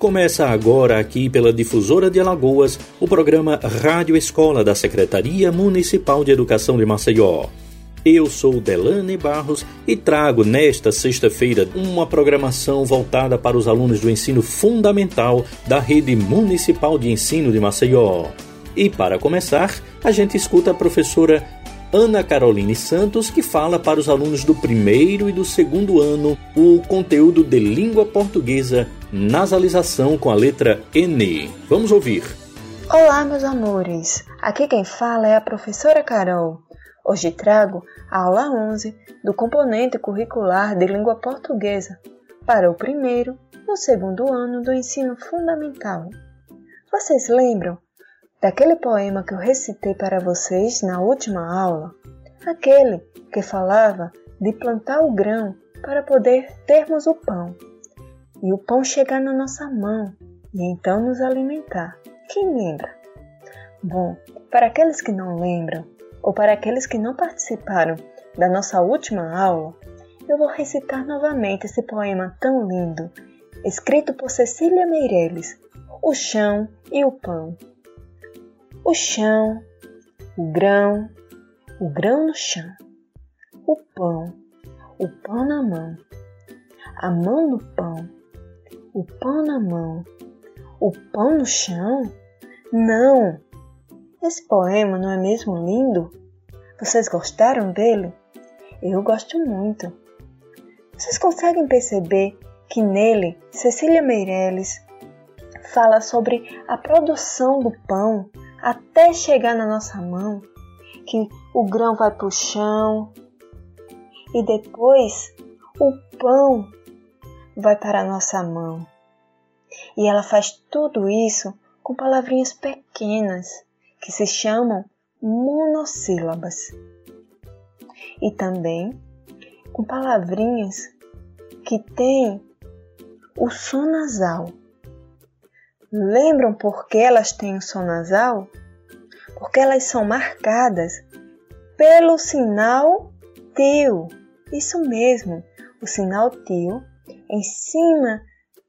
Começa agora aqui pela Difusora de Alagoas o programa Rádio Escola da Secretaria Municipal de Educação de Maceió. Eu sou Delane Barros e trago nesta sexta-feira uma programação voltada para os alunos do ensino fundamental da Rede Municipal de Ensino de Maceió. E para começar, a gente escuta a professora Ana Caroline Santos, que fala para os alunos do primeiro e do segundo ano o conteúdo de língua portuguesa, nasalização com a letra N. Vamos ouvir. Olá, meus amores! Aqui quem fala é a professora Carol. Hoje trago a aula 11 do componente curricular de língua portuguesa para o primeiro e o segundo ano do ensino fundamental. Vocês lembram daquele poema que eu recitei para vocês na última aula, aquele que falava de plantar o grão para poder termos o pão, e o pão chegar na nossa mão e então nos alimentar. Quem lembra? Bom, para aqueles que não lembram, ou para aqueles que não participaram da nossa última aula, eu vou recitar novamente esse poema tão lindo, escrito por Cecília Meireles, O Chão e o Pão o chão, o grão, o grão no chão, o pão, o pão na mão, a mão no pão, o pão na mão, o pão no chão? Não! Esse poema não é mesmo lindo? Vocês gostaram dele? Eu gosto muito. Vocês conseguem perceber que nele Cecília Meirelles fala sobre a produção do pão até chegar na nossa mão, que o grão vai para o chão e depois o pão vai para a nossa mão. E ela faz tudo isso com palavrinhas pequenas que se chamam monossílabas. E também com palavrinhas que têm o som nasal. Lembram por que elas têm o som nasal? Porque elas são marcadas pelo sinal tio. Isso mesmo, o sinal tio em cima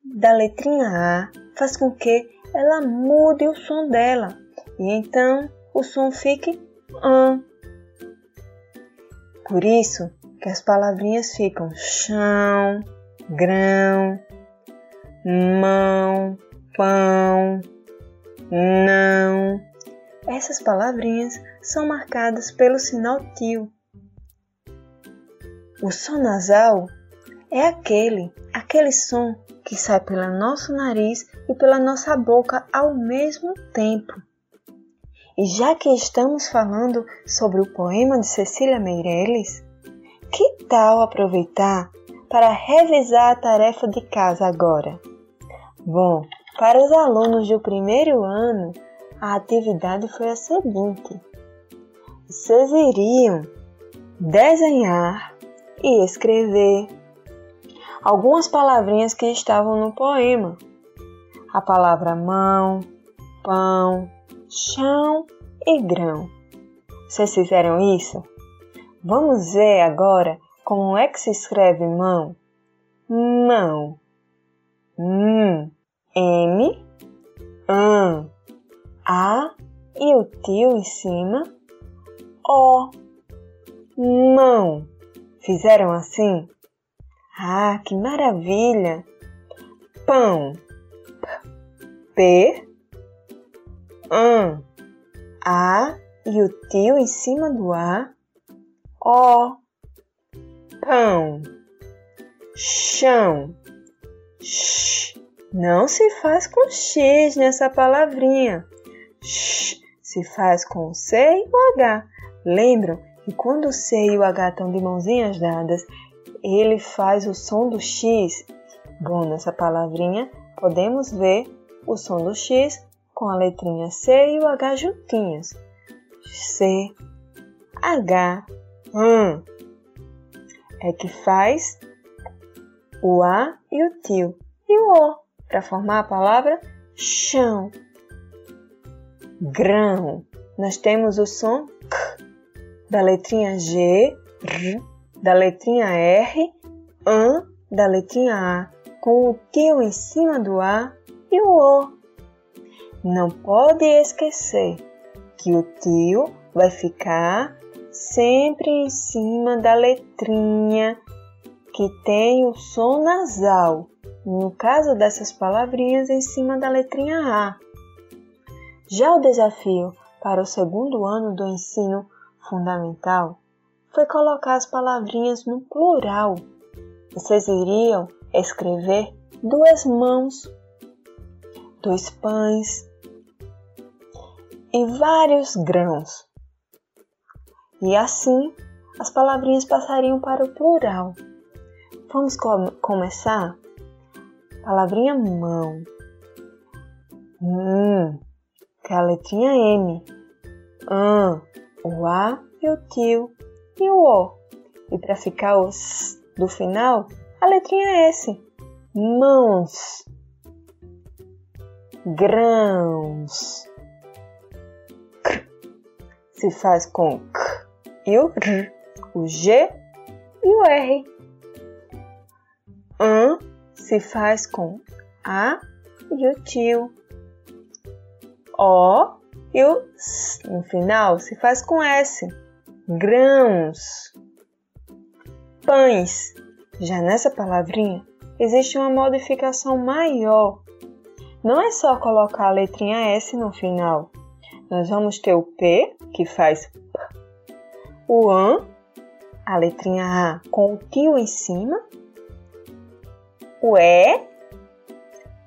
da letrinha A faz com que ela mude o som dela e então o som fique an. Por isso que as palavrinhas ficam chão, grão, mão, pão, não. Essas palavrinhas são marcadas pelo sinal tio. O som nasal é aquele, aquele som que sai pelo nosso nariz e pela nossa boca ao mesmo tempo. E já que estamos falando sobre o poema de Cecília Meirelles, que tal aproveitar para revisar a tarefa de casa agora? Bom, para os alunos do primeiro ano, a atividade foi a seguinte: vocês iriam desenhar e escrever algumas palavrinhas que estavam no poema. A palavra mão, pão, chão e grão. Vocês fizeram isso? Vamos ver agora como é que se escreve mão. Mão. Hum. M, AN, A e o tio em cima, O, mão. Fizeram assim? Ah, que maravilha! Pão, P, AN, A. E o tio em cima do A, O, pão, chão, sh, não se faz com X nessa palavrinha. Sh, se faz com C e o H. Lembram que quando o C e o H estão de mãozinhas dadas, ele faz o som do X? Bom, nessa palavrinha podemos ver o som do X com a letrinha C e o H juntinhos. C, H, hum. É que faz o A e o tio e o O para formar a palavra chão. Grão. Nós temos o som K da letrinha G, R, da letrinha R, AN, da letrinha A, com o tio em cima do A e o O. Não pode esquecer que o tio vai ficar sempre em cima da letrinha que tem o som nasal. No caso dessas palavrinhas, em cima da letrinha A. Já o desafio para o segundo ano do ensino fundamental foi colocar as palavrinhas no plural. Vocês iriam escrever duas mãos, dois pães e vários grãos. E assim as palavrinhas passariam para o plural. Vamos com começar? Palavrinha mão. Hum, que a letrinha M. An, o A e o tio e o O. E para ficar os do final, a letrinha S. Mãos. Grãos. K. Se faz com K e o R. O G e o R. An se faz com A e o tio. O e o S no final se faz com S. Grãos. Pães. Já nessa palavrinha existe uma modificação maior. Não é só colocar a letrinha S no final. Nós vamos ter o P, que faz P, o AN, a letrinha A com o tio em cima, o E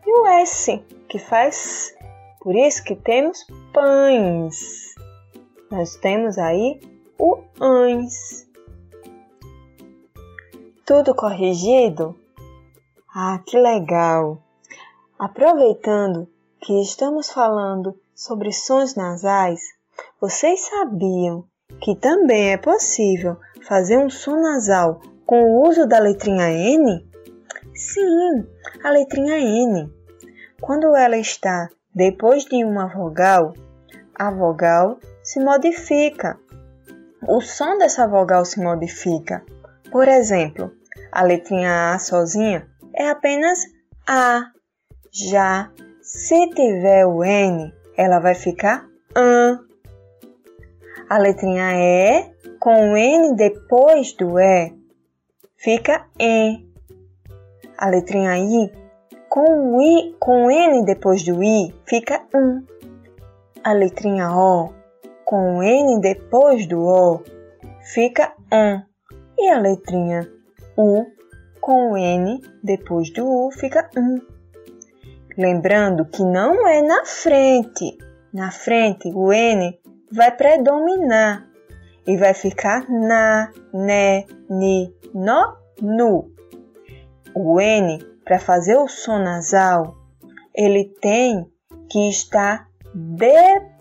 e o S, que faz. Por isso que temos pães. Nós temos aí o ANS. Tudo corrigido? Ah, que legal! Aproveitando que estamos falando sobre sons nasais, vocês sabiam que também é possível fazer um som nasal com o uso da letrinha N? Sim, a letrinha N. Quando ela está depois de uma vogal, a vogal se modifica. O som dessa vogal se modifica. Por exemplo, a letrinha A sozinha é apenas A. Já se tiver o N, ela vai ficar AN. A letrinha E com o N depois do E fica EN. A letrinha I com o I com o N depois do I fica um. A letrinha O com o N depois do O fica um. E a letrinha U com o N depois do U fica um. Lembrando que não é na frente. Na frente, o N vai predominar e vai ficar na, né, ni, no, nu. O N, para fazer o som nasal, ele tem que estar depois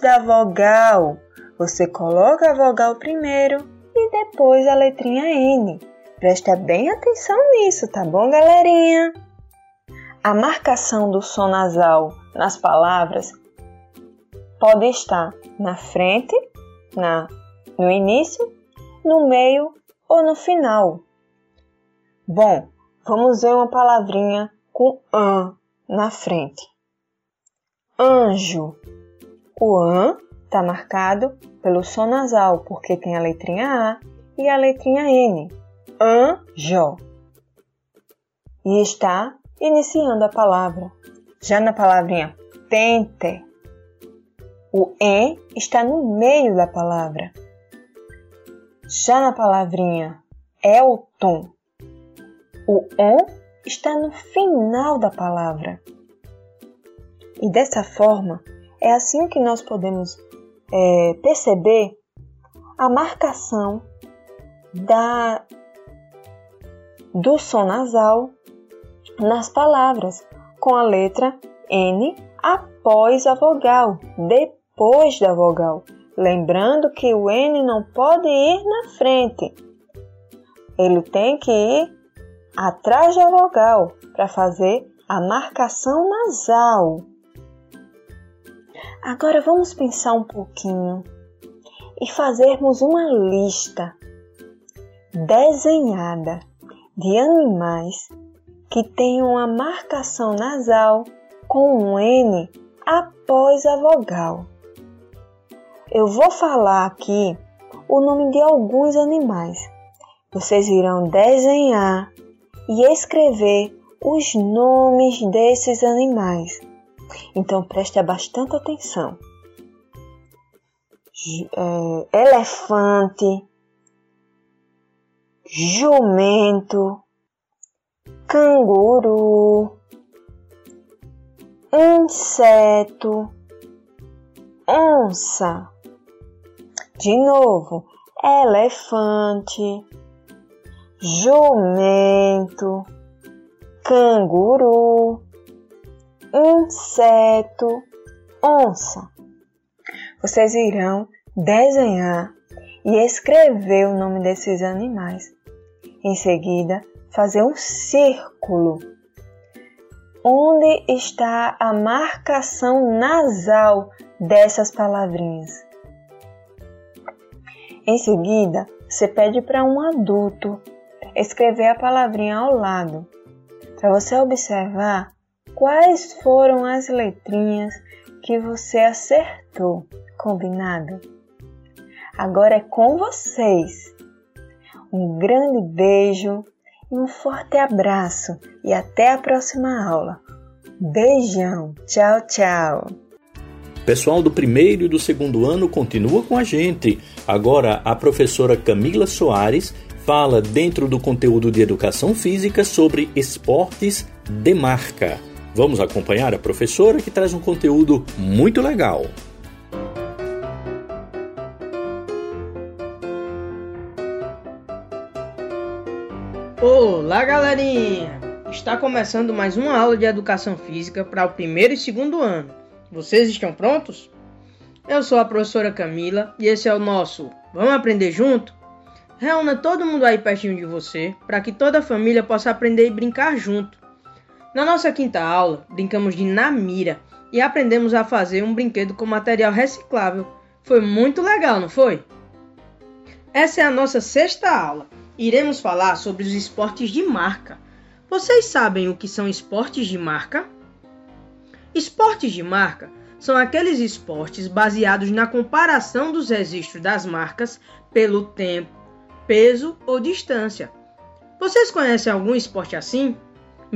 da vogal. Você coloca a vogal primeiro e depois a letrinha N. Presta bem atenção nisso, tá bom, galerinha? A marcação do som nasal nas palavras pode estar na frente, na, no início, no meio ou no final. Bom, vamos ver uma palavrinha com an na frente. Anjo. O an está marcado pelo som nasal, porque tem a letrinha A e a letrinha N. Anjo. E está iniciando a palavra. Já na palavrinha pente, o E está no meio da palavra. Já na palavrinha Elton, o ON está no final da palavra. E dessa forma, é assim que nós podemos é, perceber a marcação da, do som nasal nas palavras, com a letra N após a vogal, depois da vogal. Lembrando que o N não pode ir na frente, ele tem que ir atrás da vogal para fazer a marcação nasal. Agora vamos pensar um pouquinho e fazermos uma lista desenhada de animais que tem uma marcação nasal com um N após a vogal. Eu vou falar aqui o nome de alguns animais. Vocês irão desenhar e escrever os nomes desses animais. Então preste bastante atenção. É, elefante, jumento, canguru, inseto, onça. De novo, elefante, jumento, canguru, inseto, onça. Vocês irão desenhar e escrever o nome desses animais. Em seguida, fazer um círculo onde está a marcação nasal dessas palavrinhas. Em seguida, você pede para um adulto escrever a palavrinha ao lado, para você observar quais foram as letrinhas que você acertou. Combinado? Agora é com vocês. Um grande beijo e um forte abraço e até a próxima aula. Beijão, tchau, tchau. Pessoal do primeiro e do segundo ano continua com a gente. Agora a professora Camila Soares fala dentro do conteúdo de educação física sobre esportes de marca. Vamos acompanhar a professora que traz um conteúdo muito legal. Olá, galerinha! Está começando mais uma aula de educação física para o primeiro e segundo ano. Vocês estão prontos? Eu sou a professora Camila e esse é o nosso Vamos Aprender Junto? Reúna todo mundo aí pertinho de você para que toda a família possa aprender e brincar junto. Na nossa quinta aula, brincamos de Namira e aprendemos a fazer um brinquedo com material reciclável. Foi muito legal, não foi? Essa é a nossa sexta aula iremos falar sobre os esportes de marca. Vocês sabem o que são esportes de marca? Esportes de marca são aqueles esportes baseados na comparação dos registros das marcas pelo tempo, peso ou distância. Vocês conhecem algum esporte assim?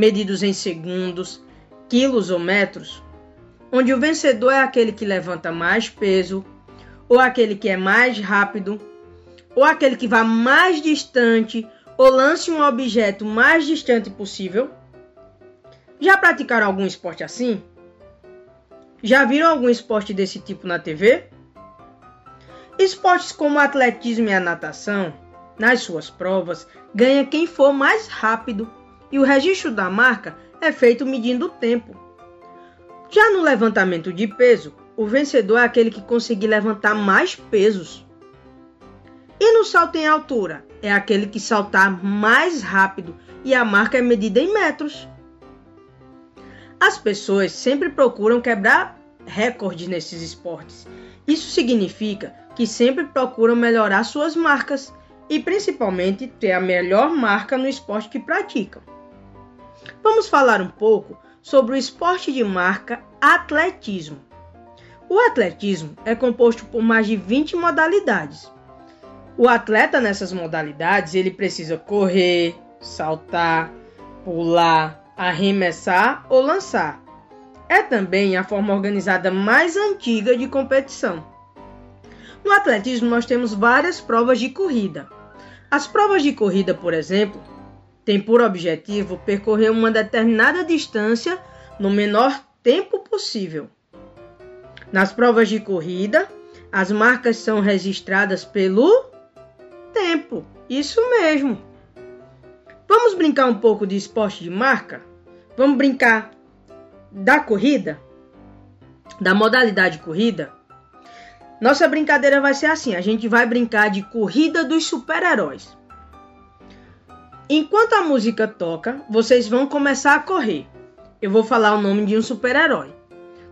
Medidos em segundos, quilos ou metros? Onde o vencedor é aquele que levanta mais peso ou aquele que é mais rápido ou aquele que vá mais distante ou lance um objeto mais distante possível? Já praticaram algum esporte assim? Já viram algum esporte desse tipo na TV? Esportes como o atletismo e a natação, nas suas provas, ganha quem for mais rápido e o registro da marca é feito medindo o tempo. Já no levantamento de peso, o vencedor é aquele que conseguir levantar mais pesos. E no salto em altura? É aquele que saltar mais rápido e a marca é medida em metros. As pessoas sempre procuram quebrar recordes nesses esportes. Isso significa que sempre procuram melhorar suas marcas e principalmente ter a melhor marca no esporte que praticam. Vamos falar um pouco sobre o esporte de marca atletismo. O atletismo é composto por mais de 20 modalidades. O atleta nessas modalidades, ele precisa correr, saltar, pular, arremessar ou lançar. É também a forma organizada mais antiga de competição. No atletismo, nós temos várias provas de corrida. As provas de corrida, por exemplo, têm por objetivo percorrer uma determinada distância no menor tempo possível. Nas provas de corrida, as marcas são registradas pelo tempo. Isso mesmo. Vamos brincar um pouco de esporte de marca? Vamos brincar da corrida? Da modalidade corrida? Nossa brincadeira vai ser assim: a gente vai brincar de corrida dos super-heróis. Enquanto a música toca, vocês vão começar a correr. Eu vou falar o nome de um super-herói.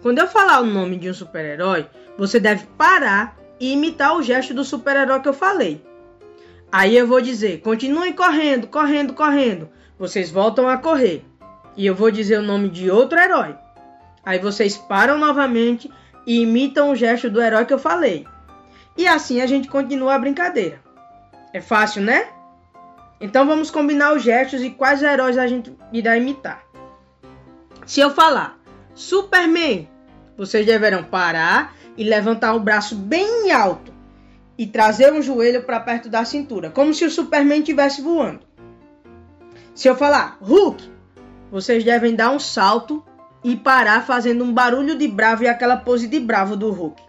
Quando eu falar o nome de um super-herói, você deve parar e imitar o gesto do super-herói que eu falei. Aí eu vou dizer: continue correndo, correndo, correndo. vocês voltam a correr. E eu vou dizer o nome de outro herói. Aí vocês param novamente e imitam o gesto do herói que eu falei. E assim a gente continua a brincadeira. É fácil, né? Então vamos combinar os gestos e quais heróis a gente irá imitar. Se eu falar Superman, vocês deverão parar e levantar o braço bem alto e trazer um joelho para perto da cintura, como se o Superman estivesse voando. Se eu falar Hulk, vocês devem dar um salto e parar fazendo um barulho de bravo e aquela pose de bravo do Hulk.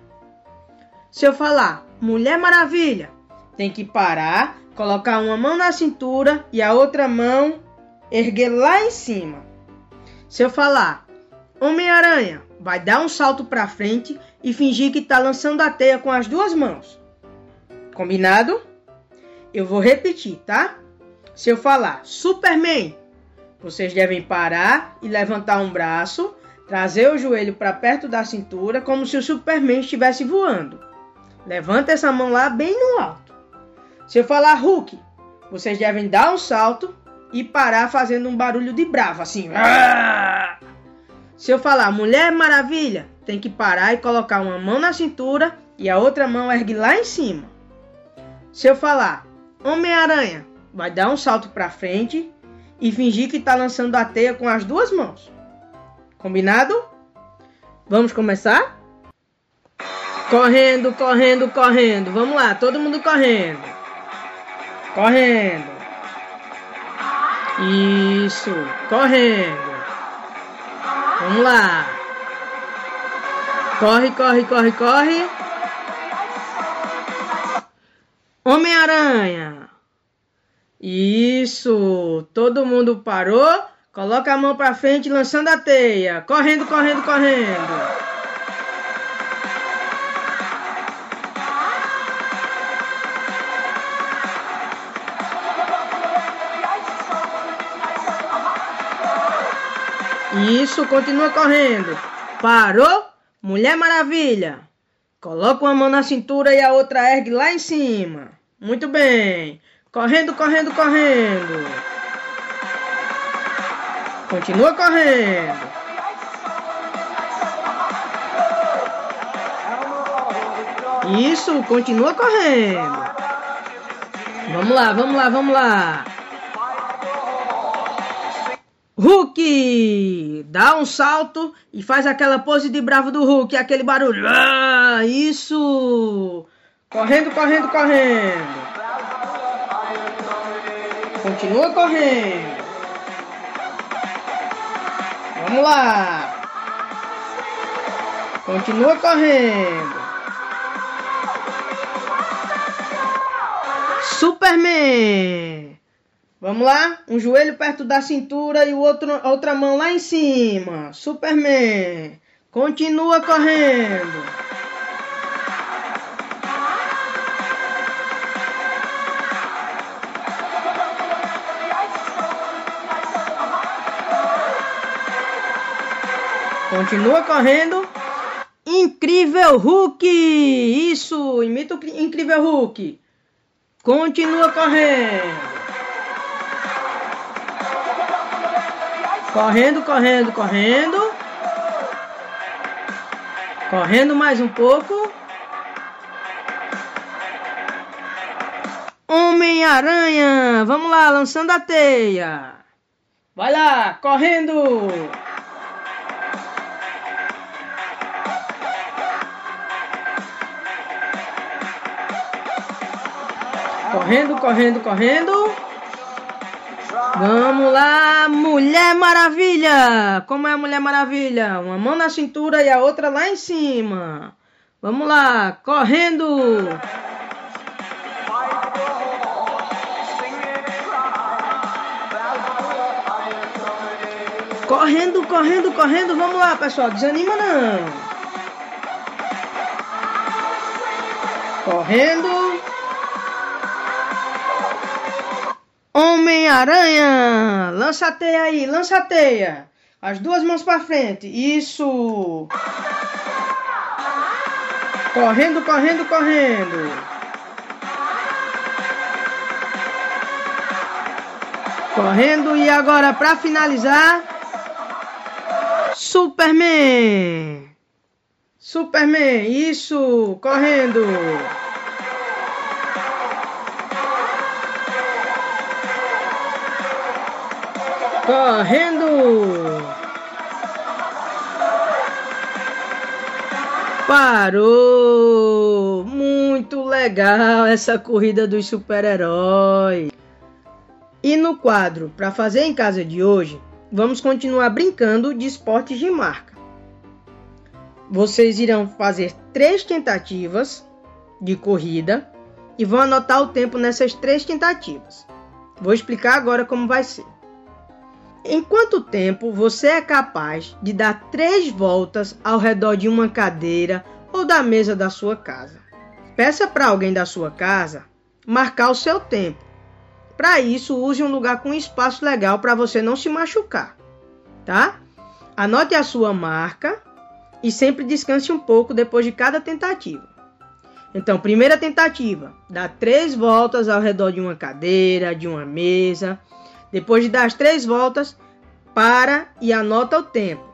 Se eu falar Mulher Maravilha, tem que parar, colocar uma mão na cintura e a outra mão erguer lá em cima. Se eu falar Homem-Aranha, vai dar um salto para frente e fingir que está lançando a teia com as duas mãos. Combinado? Eu vou repetir, tá? Se eu falar Superman, vocês devem parar e levantar um braço, trazer o joelho para perto da cintura, como se o Superman estivesse voando. Levanta essa mão lá bem no alto. Se eu falar Hulk, vocês devem dar um salto e parar fazendo um barulho de bravo, assim. Se eu falar Mulher Maravilha, tem que parar e colocar uma mão na cintura e a outra mão ergue lá em cima. Se eu falar Homem-Aranha, vai dar um salto para frente e fingir que está lançando a teia com as duas mãos. Combinado? Vamos começar? Correndo, correndo, correndo. Vamos lá, todo mundo correndo. Correndo. Isso, correndo. Vamos lá. Corre, corre, corre, corre. Homem-Aranha. Isso! Todo mundo parou. Coloca a mão para frente, lançando a teia. Correndo, correndo, correndo. Isso, continua correndo. Parou? Mulher Maravilha. Coloca uma mão na cintura e a outra ergue lá em cima. Muito bem. Correndo, correndo, correndo. Continua correndo. Isso, continua correndo. Vamos lá, vamos lá, vamos lá. Hulk! Dá um salto e faz aquela pose de bravo do Hulk, aquele barulho. Ah, isso! Correndo, correndo, correndo. Continua correndo. Vamos lá. Continua correndo. Superman. Vamos lá? Um joelho perto da cintura e o outro, outra mão lá em cima. Superman. Continua correndo. Continua correndo. Incrível Hulk! Isso! Imita o Incrível Hulk. Continua correndo. Correndo, correndo, correndo. Correndo mais um pouco. Homem-Aranha! Vamos lá, lançando a teia. Vai lá, correndo! Correndo, correndo, correndo. Vamos lá, Mulher Maravilha! Como é a Mulher Maravilha? Uma mão na cintura e a outra lá em cima. Vamos lá, correndo! Correndo, correndo, correndo. Vamos lá, pessoal. Desanima não. Correndo. Homem-Aranha! Lança a teia aí, lança a teia! As duas mãos para frente, isso! Correndo, correndo, correndo! Correndo e agora para finalizar, Superman. Superman, isso, correndo. Correndo. Parou! Muito legal essa corrida dos super-heróis. E no quadro para fazer em casa de hoje, vamos continuar brincando de esportes de marca. Vocês irão fazer três tentativas de corrida e vão anotar o tempo nessas três tentativas. Vou explicar agora como vai ser. Em quanto tempo você é capaz de dar três voltas ao redor de uma cadeira ou da mesa da sua casa? Peça para alguém da sua casa marcar o seu tempo. Para isso, use um lugar com espaço legal para você não se machucar, tá? Anote a sua marca e sempre descanse um pouco depois de cada tentativa. Então, primeira tentativa, dá três voltas ao redor de uma cadeira, de uma mesa depois de dar as três voltas, para e anota o tempo.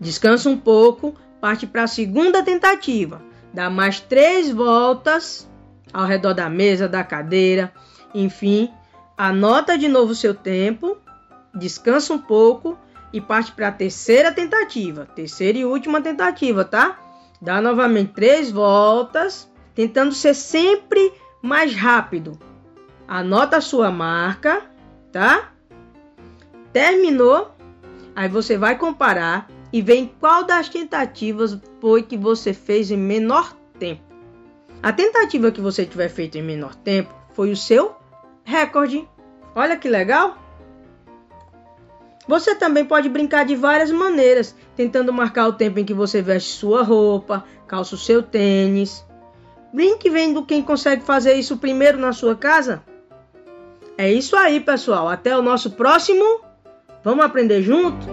Descansa um pouco, parte para a segunda tentativa. Dá mais três voltas ao redor da mesa, da cadeira, enfim. Anota de novo seu tempo, descansa um pouco e parte para a terceira tentativa. Terceira e última tentativa, tá? Dá novamente três voltas, tentando ser sempre mais rápido anota a sua marca, tá? Terminou, aí você vai comparar e ver qual das tentativas foi que você fez em menor tempo. A tentativa que você tiver feito em menor tempo foi o seu recorde. Olha que legal! Você também pode brincar de várias maneiras, tentando marcar o tempo em que você veste sua roupa, calça o seu tênis. Brinque vendo quem consegue fazer isso primeiro na sua casa é isso aí, pessoal. Até o nosso próximo. Vamos aprender junto?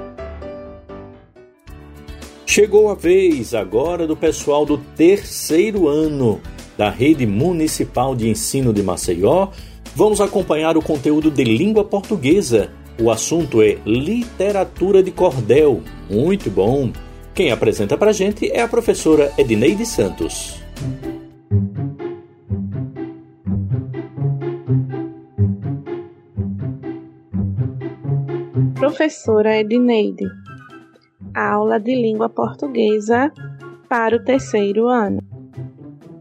Chegou a vez agora do pessoal do terceiro ano da Rede Municipal de Ensino de Maceió. Vamos acompanhar o conteúdo de língua portuguesa. O assunto é literatura de cordel. Muito bom. Quem apresenta para gente é a professora Edneide Santos. Professora Edneide. Aula de língua portuguesa para o terceiro ano.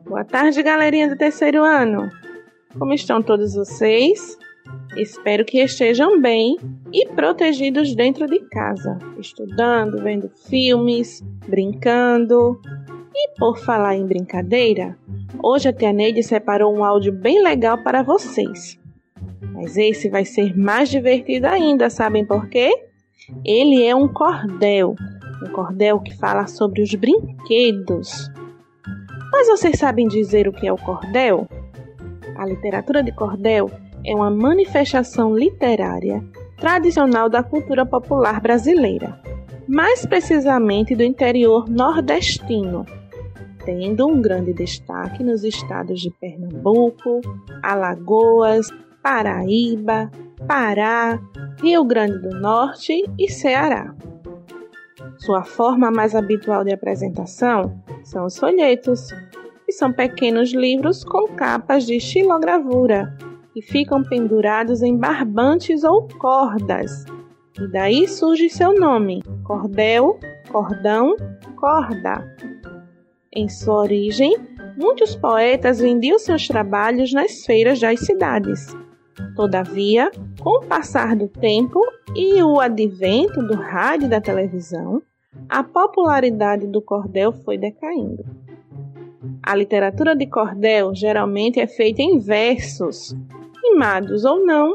Boa tarde, galerinha do terceiro ano. Como estão todos vocês? Espero que estejam bem e protegidos dentro de casa, estudando, vendo filmes, brincando. E por falar em brincadeira, hoje a Tia Neide separou um áudio bem legal para vocês. Mas esse vai ser mais divertido ainda, sabem por quê? Ele é um cordel, um cordel que fala sobre os brinquedos. Mas vocês sabem dizer o que é o cordel? A literatura de cordel é uma manifestação literária tradicional da cultura popular brasileira, mais precisamente do interior nordestino, tendo um grande destaque nos estados de Pernambuco, Alagoas, Paraíba, Pará, Rio Grande do Norte e Ceará. Sua forma mais habitual de apresentação são os folhetos, que são pequenos livros com capas de xilogravura e ficam pendurados em barbantes ou cordas. E daí surge seu nome: cordel, cordão, corda. Em sua origem, muitos poetas vendiam seus trabalhos nas feiras das cidades Todavia, com o passar do tempo e o advento do rádio e da televisão, a popularidade do cordel foi decaindo. A literatura de cordel geralmente é feita em versos, rimados ou não,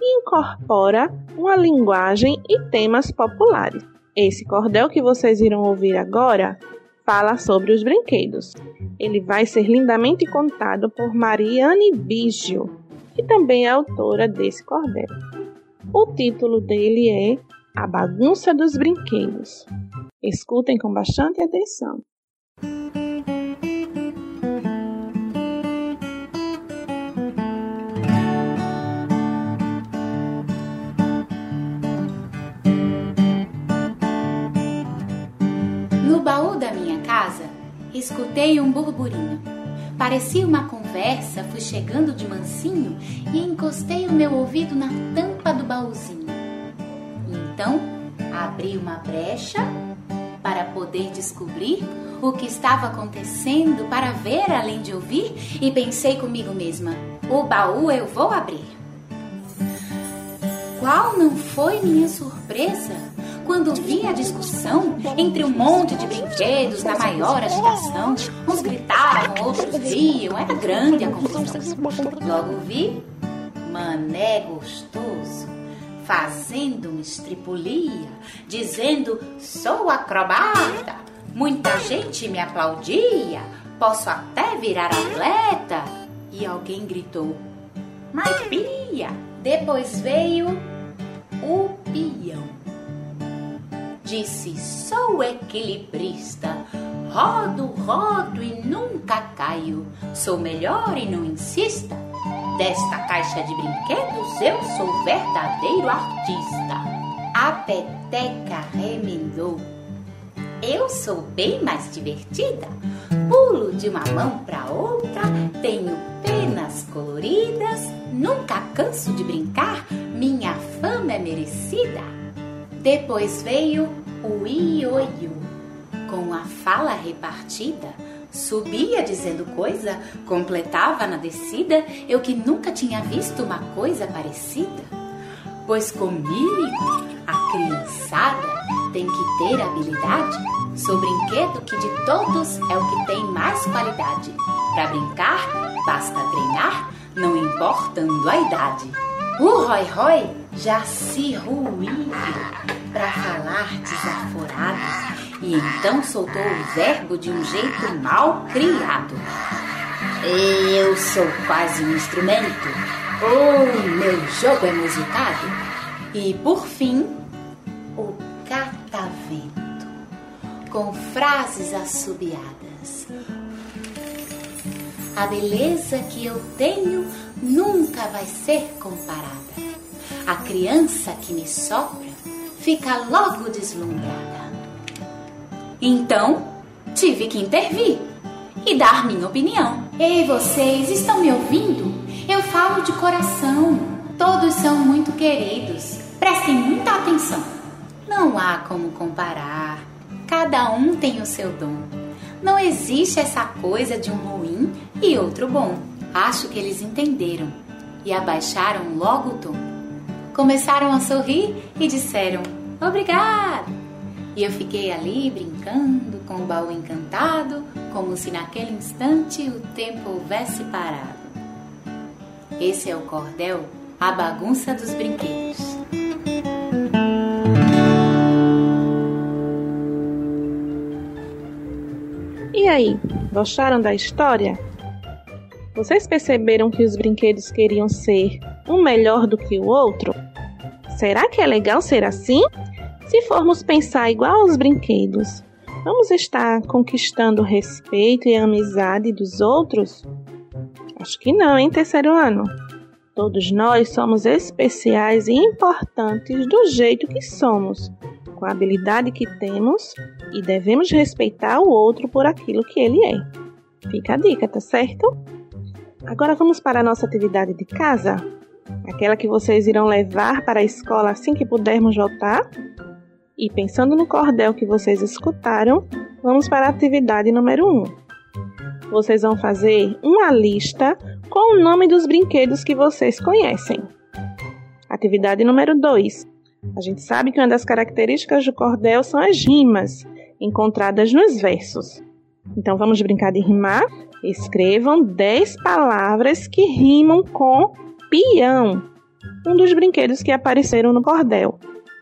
e incorpora uma linguagem e temas populares. Esse cordel que vocês irão ouvir agora fala sobre os brinquedos. Ele vai ser lindamente contado por Mariane Biggio, e também é autora desse cordel. O título dele é A Bagunça dos Brinquedos. Escutem com bastante atenção. No baú da minha casa, escutei um burburinho. Parecia uma conversa fui chegando de mansinho e encostei o meu ouvido na tampa do baúzinho. Então, abri uma brecha para poder descobrir o que estava acontecendo, para ver além de ouvir, e pensei comigo mesma: o baú eu vou abrir. Qual não foi minha surpresa quando vi a discussão entre um monte de brinquedos na maior agitação. Uns gritavam, outros riam, era grande a confusão. Logo vi Mané gostoso fazendo estripulia, dizendo: Sou acrobata. Muita gente me aplaudia, posso até virar atleta. E alguém gritou: Mas pia! Depois veio o peão disse: Sou equilibrista. Rodo, rodo e nunca caio. Sou melhor e não insista. Desta caixa de brinquedos eu sou verdadeiro artista. A peteca remendou. Eu sou bem mais divertida. Pulo de uma mão para outra, tenho penas coloridas, nunca canso de brincar, minha fama é merecida. Depois veio o ioiô, com a fala repartida, subia dizendo coisa, completava na descida, eu que nunca tinha visto uma coisa parecida. Pois comigo, a criançada tem que ter habilidade, sou brinquedo que de todos é o que tem mais qualidade. Para brincar, basta treinar, não importando a idade. O Roy Roy já se ruiu para falar desaforado e então soltou o verbo de um jeito mal criado. Eu sou quase um instrumento, o meu jogo é musicado. E por fim, o catavento, com frases assobiadas. A beleza que eu tenho nunca vai ser comparada. A criança que me sopra fica logo deslumbrada. Então, tive que intervir e dar minha opinião. Ei, vocês estão me ouvindo? Eu falo de coração. Todos são muito queridos. Prestem muita atenção. Não há como comparar. Cada um tem o seu dom. Não existe essa coisa de um ruim e outro bom. Acho que eles entenderam e abaixaram logo o tom. Começaram a sorrir e disseram obrigado. E eu fiquei ali brincando com o baú encantado, como se naquele instante o tempo houvesse parado. Esse é o cordel, a bagunça dos brinquedos. E aí, gostaram da história? Vocês perceberam que os brinquedos queriam ser um melhor do que o outro? Será que é legal ser assim? Se formos pensar igual aos brinquedos, vamos estar conquistando o respeito e a amizade dos outros? Acho que não, hein, terceiro ano? Todos nós somos especiais e importantes do jeito que somos, com a habilidade que temos e devemos respeitar o outro por aquilo que ele é. Fica a dica, tá certo? Agora vamos para a nossa atividade de casa, aquela que vocês irão levar para a escola assim que pudermos voltar. E pensando no cordel que vocês escutaram, vamos para a atividade número 1. Um. Vocês vão fazer uma lista com o nome dos brinquedos que vocês conhecem. Atividade número 2. A gente sabe que uma das características do cordel são as rimas encontradas nos versos. Então vamos brincar de rimar? Escrevam 10 palavras que rimam com peão, um dos brinquedos que apareceram no cordel.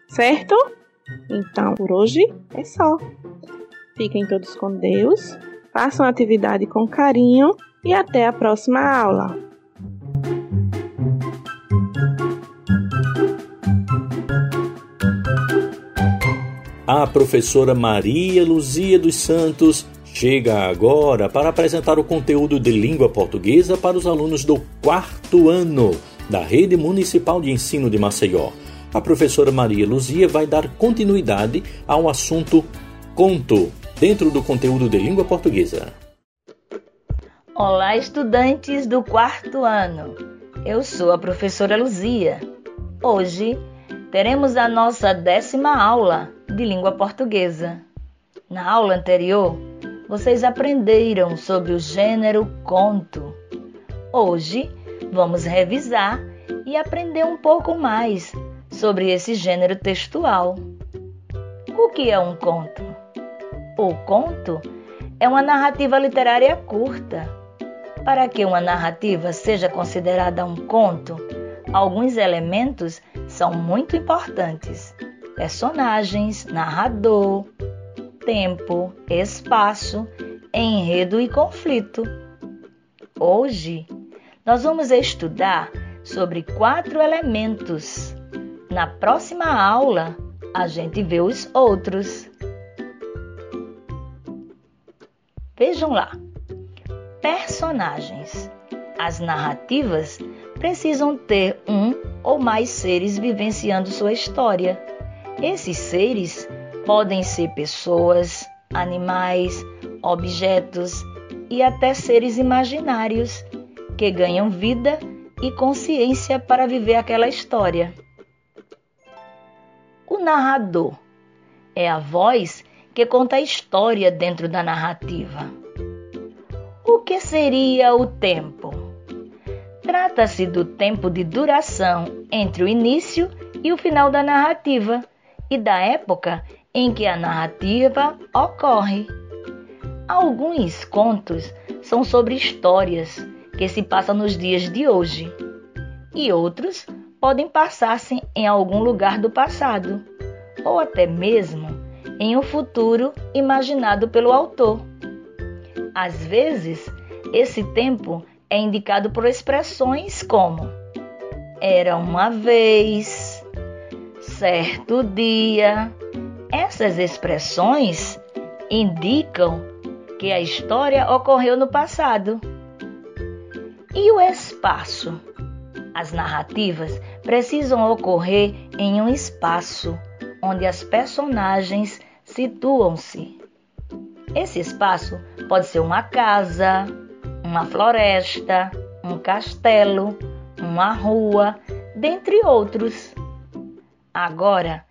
Certo? Então, por hoje é só. Fiquem todos com Deus, façam a atividade com carinho e até a próxima aula. A professora Maria Luzia dos Santos chega agora para apresentar o conteúdo de língua portuguesa para os alunos do quarto ano da Rede Municipal de Ensino de Maceió. A professora Maria Luzia vai dar continuidade ao assunto conto. dentro do conteúdo de língua portuguesa. Olá, estudantes do quarto ano. Eu sou a professora Luzia. Hoje teremos a nossa décima aula de língua portuguesa. Na aula anterior, vocês aprenderam sobre o gênero conto. Hoje, vamos revisar e aprender um pouco mais sobre esse gênero textual. O que é um conto? O conto é uma narrativa literária curta. Para que uma narrativa seja considerada um conto, alguns elementos são muito importantes: personagens, narrador, tempo, espaço, enredo e conflito. Hoje, nós vamos estudar sobre quatro elementos. Na próxima aula, a gente vê os outros. Vejam lá. Personagens. As narrativas precisam ter um ou mais seres vivenciando sua história. Esses seres podem ser pessoas, animais, objetos e até seres imaginários que ganham vida e consciência para viver aquela história. O narrador é a voz que conta a história dentro da narrativa. O que seria o tempo? Trata-se do tempo de duração entre o início e o final da narrativa e da época em que a narrativa ocorre. Alguns contos são sobre histórias que se passam nos dias de hoje, e outros podem passar-se em algum lugar do passado, ou até mesmo em um futuro imaginado pelo autor. Às vezes, esse tempo é indicado por expressões como era uma vez, certo dia. Essas expressões indicam que a história ocorreu no passado e o espaço? As narrativas precisam ocorrer em um espaço onde as personagens situam-se. Esse espaço pode ser uma casa, uma floresta, um castelo, uma rua, dentre outros. Agora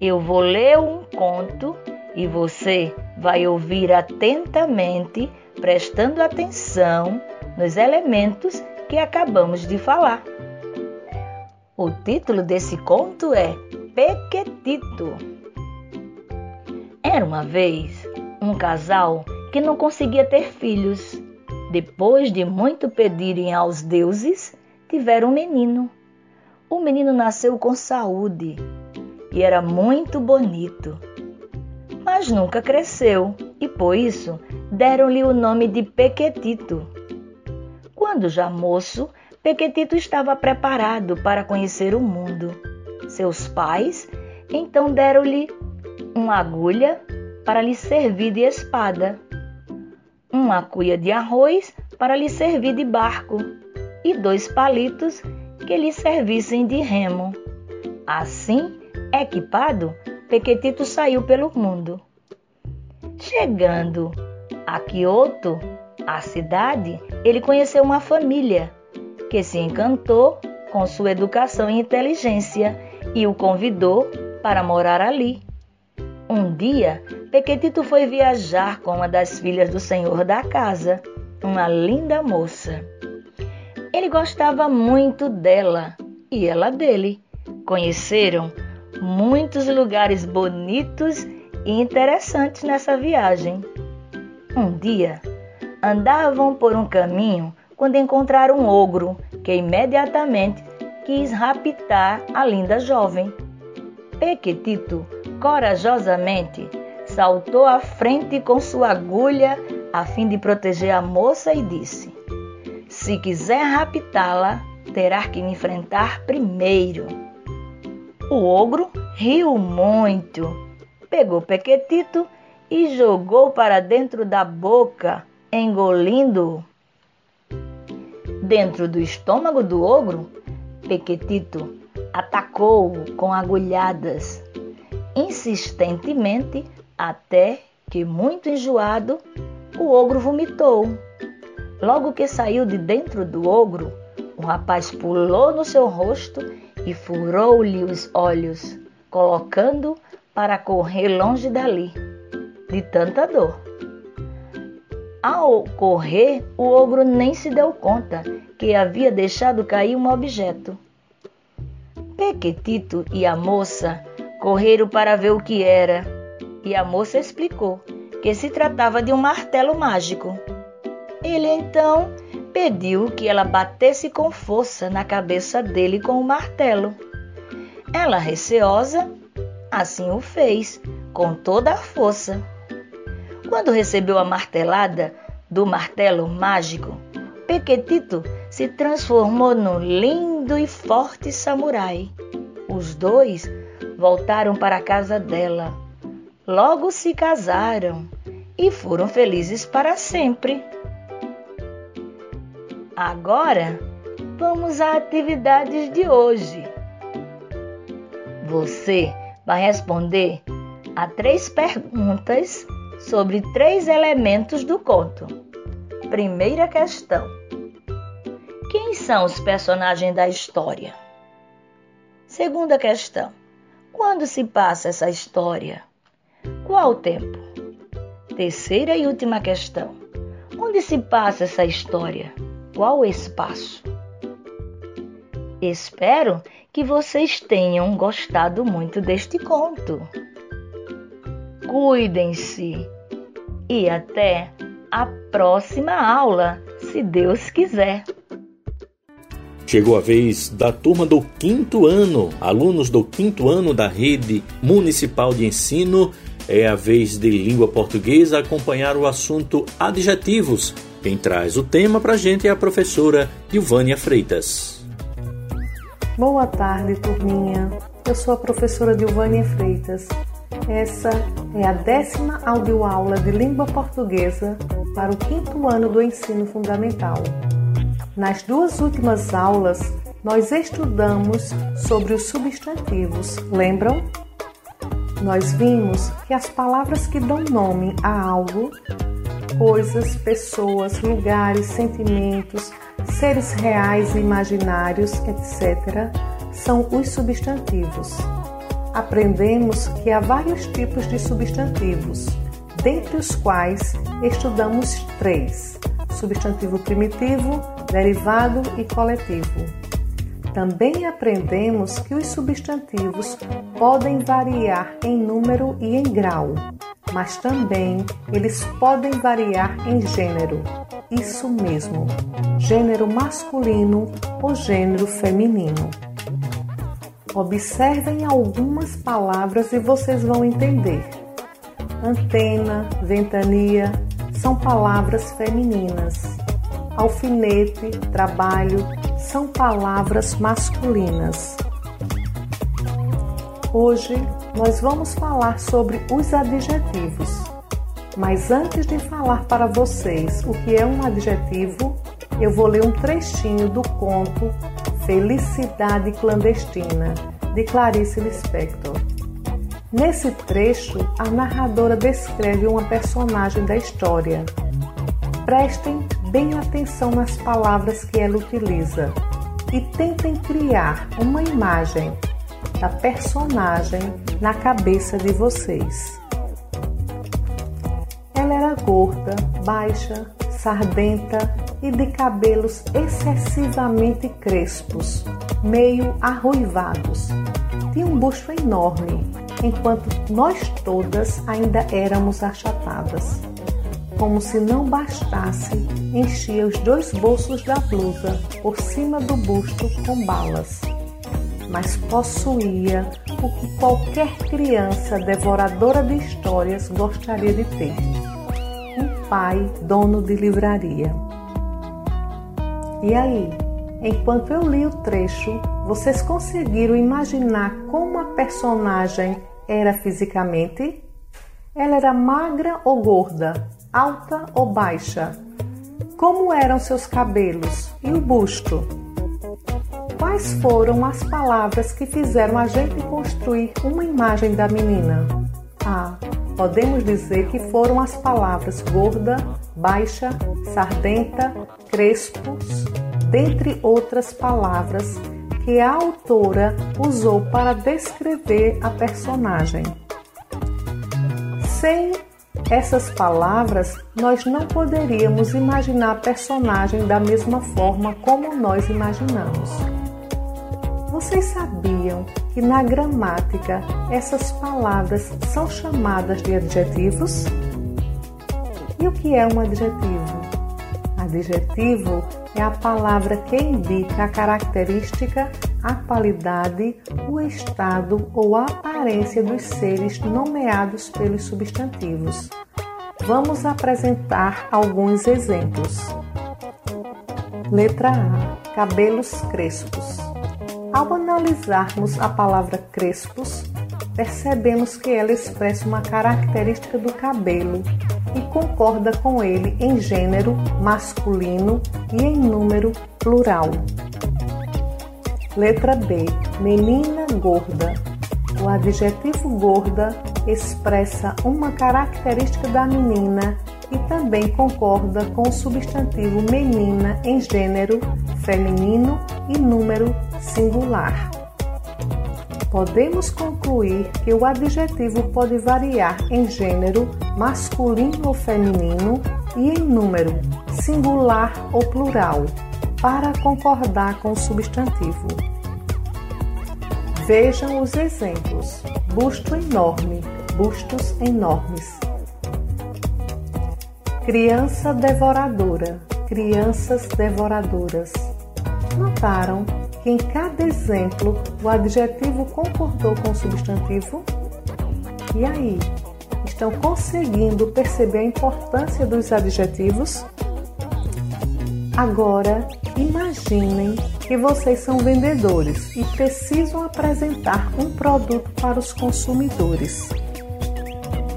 eu vou ler um conto e você vai ouvir atentamente, prestando atenção nos elementos que acabamos de falar. O título desse conto é Pequetito. Era uma vez um casal que não conseguia ter filhos. Depois de muito pedirem aos deuses, tiveram um menino. O menino nasceu com saúde e era muito bonito, mas nunca cresceu e por isso deram-lhe o nome de Pequetito. Quando já moço, Pequetito estava preparado para conhecer o mundo. Seus pais então deram-lhe uma agulha para lhe servir de espada, uma cuia de arroz para lhe servir de barco e dois palitos que lhe servissem de remo. Assim, equipado, Pequetito saiu pelo mundo. Chegando a Kyoto, a cidade, ele conheceu uma família que se encantou com sua educação e inteligência e o convidou para morar ali. Um dia, Pequetito foi viajar com uma das filhas do senhor da casa, uma linda moça. Ele gostava muito dela e ela dele. Conheceram muitos lugares bonitos e interessantes nessa viagem. Um dia, Andavam por um caminho quando encontraram um ogro que imediatamente quis raptar a linda jovem. Pequetito, corajosamente, saltou à frente com sua agulha a fim de proteger a moça e disse: Se quiser raptá-la, terá que me enfrentar primeiro. O ogro riu muito, pegou Pequetito e jogou para dentro da boca engolindo. Dentro do estômago do ogro, Pequetito atacou-o com agulhadas, insistentemente, até que, muito enjoado, o ogro vomitou. Logo que saiu de dentro do ogro, o rapaz pulou no seu rosto e furou-lhe os olhos, colocando para correr longe dali, de tanta dor. Ao correr, o ogro nem se deu conta que havia deixado cair um objeto. Pequetito e a moça correram para ver o que era, e a moça explicou que se tratava de um martelo mágico. Ele então pediu que ela batesse com força na cabeça dele com o martelo. Ela, receosa, assim o fez, com toda a força. Quando recebeu a martelada do martelo mágico, Pequetito se transformou no lindo e forte samurai. Os dois voltaram para a casa dela. Logo se casaram e foram felizes para sempre. Agora, vamos às atividades de hoje. Você vai responder a três perguntas sobre três elementos do conto. Primeira questão: Quem são os personagens da história? Segunda questão: Quando se passa essa história? Qual o tempo? Terceira e última questão: Onde se passa essa história? O espaço? Espero que vocês tenham gostado muito deste conto. Cuidem-se e até a próxima aula, se Deus quiser. Chegou a vez da turma do quinto ano, alunos do quinto ano da rede municipal de ensino. É a vez de língua portuguesa acompanhar o assunto adjetivos quem traz o tema para a gente é a professora Ilvânia Freitas. Boa tarde, turminha. Eu sou a professora Dilvânia Freitas. Essa é a décima audioaula de língua portuguesa para o quinto ano do ensino fundamental. Nas duas últimas aulas, nós estudamos sobre os substantivos, lembram? Nós vimos que as palavras que dão nome a algo coisas, pessoas, lugares, sentimentos, seres reais e imaginários, etc., são os substantivos. Aprendemos que há vários tipos de substantivos, dentre os quais estudamos três: substantivo primitivo, derivado e coletivo. Também aprendemos que os substantivos podem variar em número e em grau, mas também eles podem variar em gênero. Isso mesmo, gênero masculino ou gênero feminino. Observem algumas palavras e vocês vão entender. Antena, ventania são palavras femininas. Alfinete, trabalho são palavras masculinas. Hoje nós vamos falar sobre os adjetivos. Mas antes de falar para vocês o que é um adjetivo, eu vou ler um trechinho do conto Felicidade Clandestina, de Clarice Lispector. Nesse trecho, a narradora descreve uma personagem da história. Prestem bem atenção nas palavras que ela utiliza e tentem criar uma imagem da personagem na cabeça de vocês. Ela era gorda, baixa, sardenta e de cabelos excessivamente crespos, meio arruivados. Tinha um busto enorme, enquanto nós todas ainda éramos achatadas. Como se não bastasse, enchia os dois bolsos da blusa por cima do busto com balas mas possuía o que qualquer criança devoradora de histórias gostaria de ter: um pai dono de livraria. E aí, enquanto eu li o trecho, vocês conseguiram imaginar como a personagem era fisicamente? Ela era magra ou gorda, alta ou baixa? Como eram seus cabelos e o busto? Quais foram as palavras que fizeram a gente construir uma imagem da menina? A. podemos dizer que foram as palavras gorda, baixa, sardenta, crespos, dentre outras palavras que a autora usou para descrever a personagem. Sem essas palavras, nós não poderíamos imaginar a personagem da mesma forma como nós imaginamos. Vocês sabiam que na gramática essas palavras são chamadas de adjetivos? E o que é um adjetivo? Adjetivo é a palavra que indica a característica, a qualidade, o estado ou a aparência dos seres nomeados pelos substantivos. Vamos apresentar alguns exemplos. Letra A: cabelos crespos. Ao analisarmos a palavra crespos, percebemos que ela expressa uma característica do cabelo e concorda com ele em gênero masculino e em número plural. Letra B. Menina gorda. O adjetivo gorda expressa uma característica da menina e também concorda com o substantivo menina em gênero feminino e número singular. Podemos concluir que o adjetivo pode variar em gênero masculino ou feminino e em número singular ou plural para concordar com o substantivo. Vejam os exemplos: busto enorme, bustos enormes. Criança devoradora, crianças devoradoras. Notaram que em cada exemplo o adjetivo concordou com o substantivo? E aí, estão conseguindo perceber a importância dos adjetivos? Agora, imaginem que vocês são vendedores e precisam apresentar um produto para os consumidores.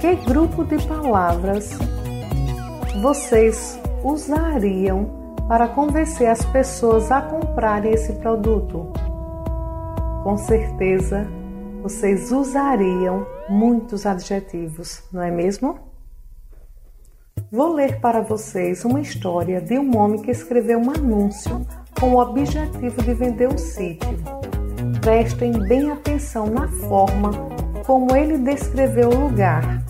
Que grupo de palavras vocês usariam para convencer as pessoas a comprarem esse produto? Com certeza, vocês usariam muitos adjetivos, não é mesmo? Vou ler para vocês uma história de um homem que escreveu um anúncio com o objetivo de vender um sítio. Prestem bem atenção na forma como ele descreveu o lugar,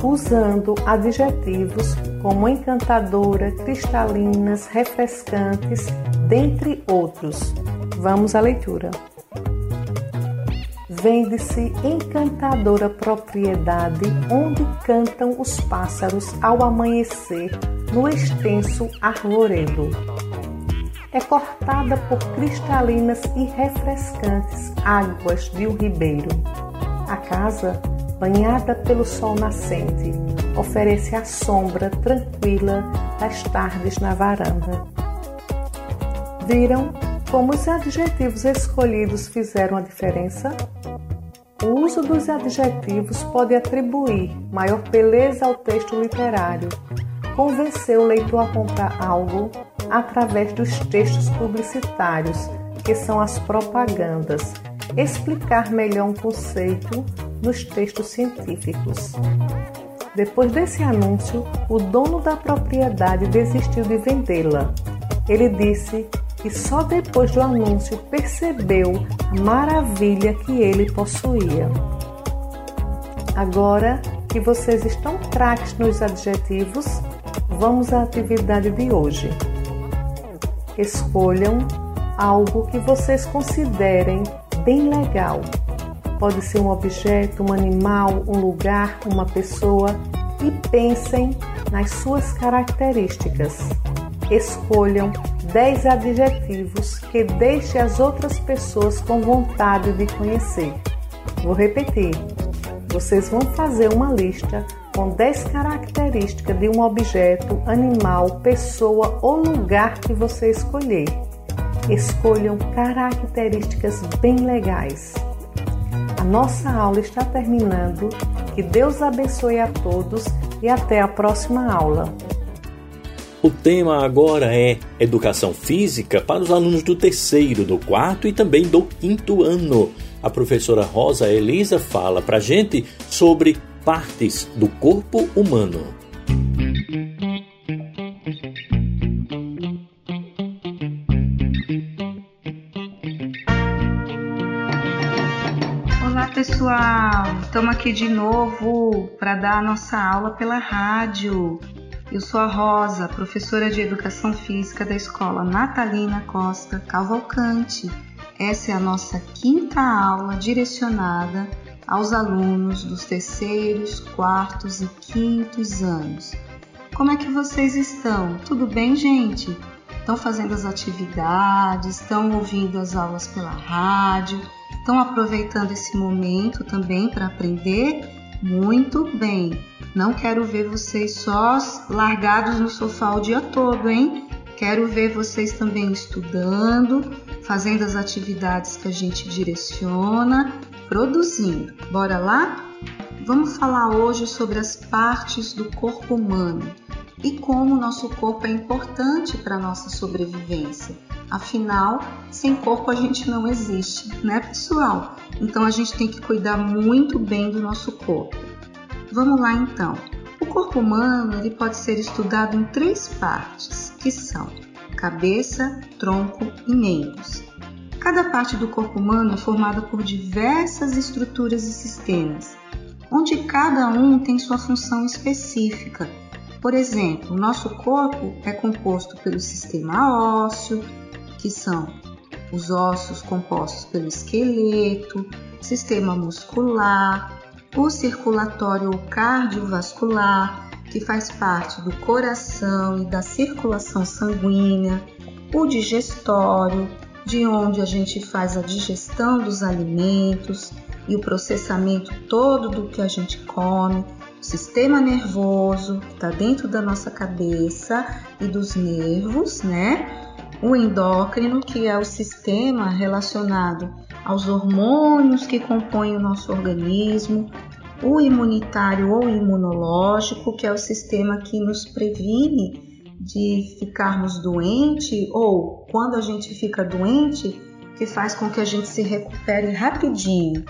usando adjetivos como encantadora, cristalinas, refrescantes, dentre outros. Vamos à leitura. Vende-se encantadora propriedade onde cantam os pássaros ao amanhecer no extenso arvoredo. É cortada por cristalinas e refrescantes águas de um ribeiro. A casa banhada pelo sol nascente, oferece a sombra tranquila das tardes na varanda. Viram como os adjetivos escolhidos fizeram a diferença? O uso dos adjetivos pode atribuir maior beleza ao texto literário, convencer o leitor a comprar algo através dos textos publicitários, que são as propagandas, explicar melhor um conceito nos textos científicos. Depois desse anúncio, o dono da propriedade desistiu de vendê-la. Ele disse que só depois do anúncio percebeu a maravilha que ele possuía. Agora que vocês estão craques nos adjetivos, vamos à atividade de hoje. Escolham algo que vocês considerem bem legal Pode ser um objeto, um animal, um lugar, uma pessoa e pensem nas suas características. Escolham 10 adjetivos que deixem as outras pessoas com vontade de conhecer. Vou repetir. Vocês vão fazer uma lista com 10 características de um objeto, animal, pessoa ou lugar que você escolher. Escolham características bem legais nossa aula está terminando. Que Deus abençoe a todos e até a próxima aula. O tema agora é Educação Física para os alunos do terceiro, do quarto e também do quinto ano. A professora Rosa Elisa fala para gente sobre partes do corpo humano. Pessoal, estamos aqui de novo para dar a nossa aula pela rádio. Eu sou a Rosa, professora de Educação Física da Escola Natalina Costa Cavalcante. Essa é a nossa quinta aula direcionada aos alunos dos terceiros, quartos e quintos anos. Como é que vocês estão? Tudo bem, gente? Estão fazendo as atividades, estão ouvindo as aulas pela rádio, estão aproveitando esse momento também para aprender? Muito bem! Não quero ver vocês só largados no sofá o dia todo, hein? Quero ver vocês também estudando, fazendo as atividades que a gente direciona, produzindo. Bora lá? Vamos falar hoje sobre as partes do corpo humano e como o nosso corpo é importante para a nossa sobrevivência. Afinal, sem corpo a gente não existe, né, pessoal? Então a gente tem que cuidar muito bem do nosso corpo. Vamos lá então. O corpo humano ele pode ser estudado em três partes, que são cabeça, tronco e membros. Cada parte do corpo humano é formada por diversas estruturas e sistemas, onde cada um tem sua função específica. Por exemplo, o nosso corpo é composto pelo sistema ósseo, que são os ossos compostos pelo esqueleto, sistema muscular, o circulatório ou cardiovascular, que faz parte do coração e da circulação sanguínea, o digestório, de onde a gente faz a digestão dos alimentos e o processamento todo do que a gente come, o sistema nervoso, que está dentro da nossa cabeça e dos nervos, né? O endócrino, que é o sistema relacionado aos hormônios que compõem o nosso organismo, o imunitário ou imunológico, que é o sistema que nos previne de ficarmos doente ou quando a gente fica doente, que faz com que a gente se recupere rapidinho.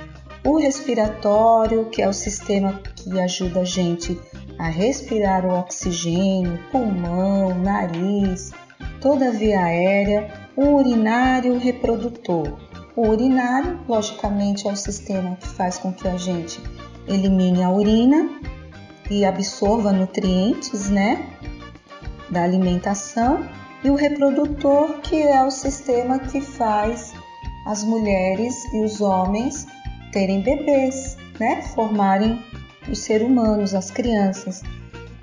O respiratório, que é o sistema que ajuda a gente a respirar o oxigênio, pulmão, nariz, toda a via aérea, o urinário reprodutor. O urinário, logicamente, é o sistema que faz com que a gente elimine a urina e absorva nutrientes, né, da alimentação, e o reprodutor, que é o sistema que faz as mulheres e os homens terem bebês, né, formarem os seres humanos, as crianças.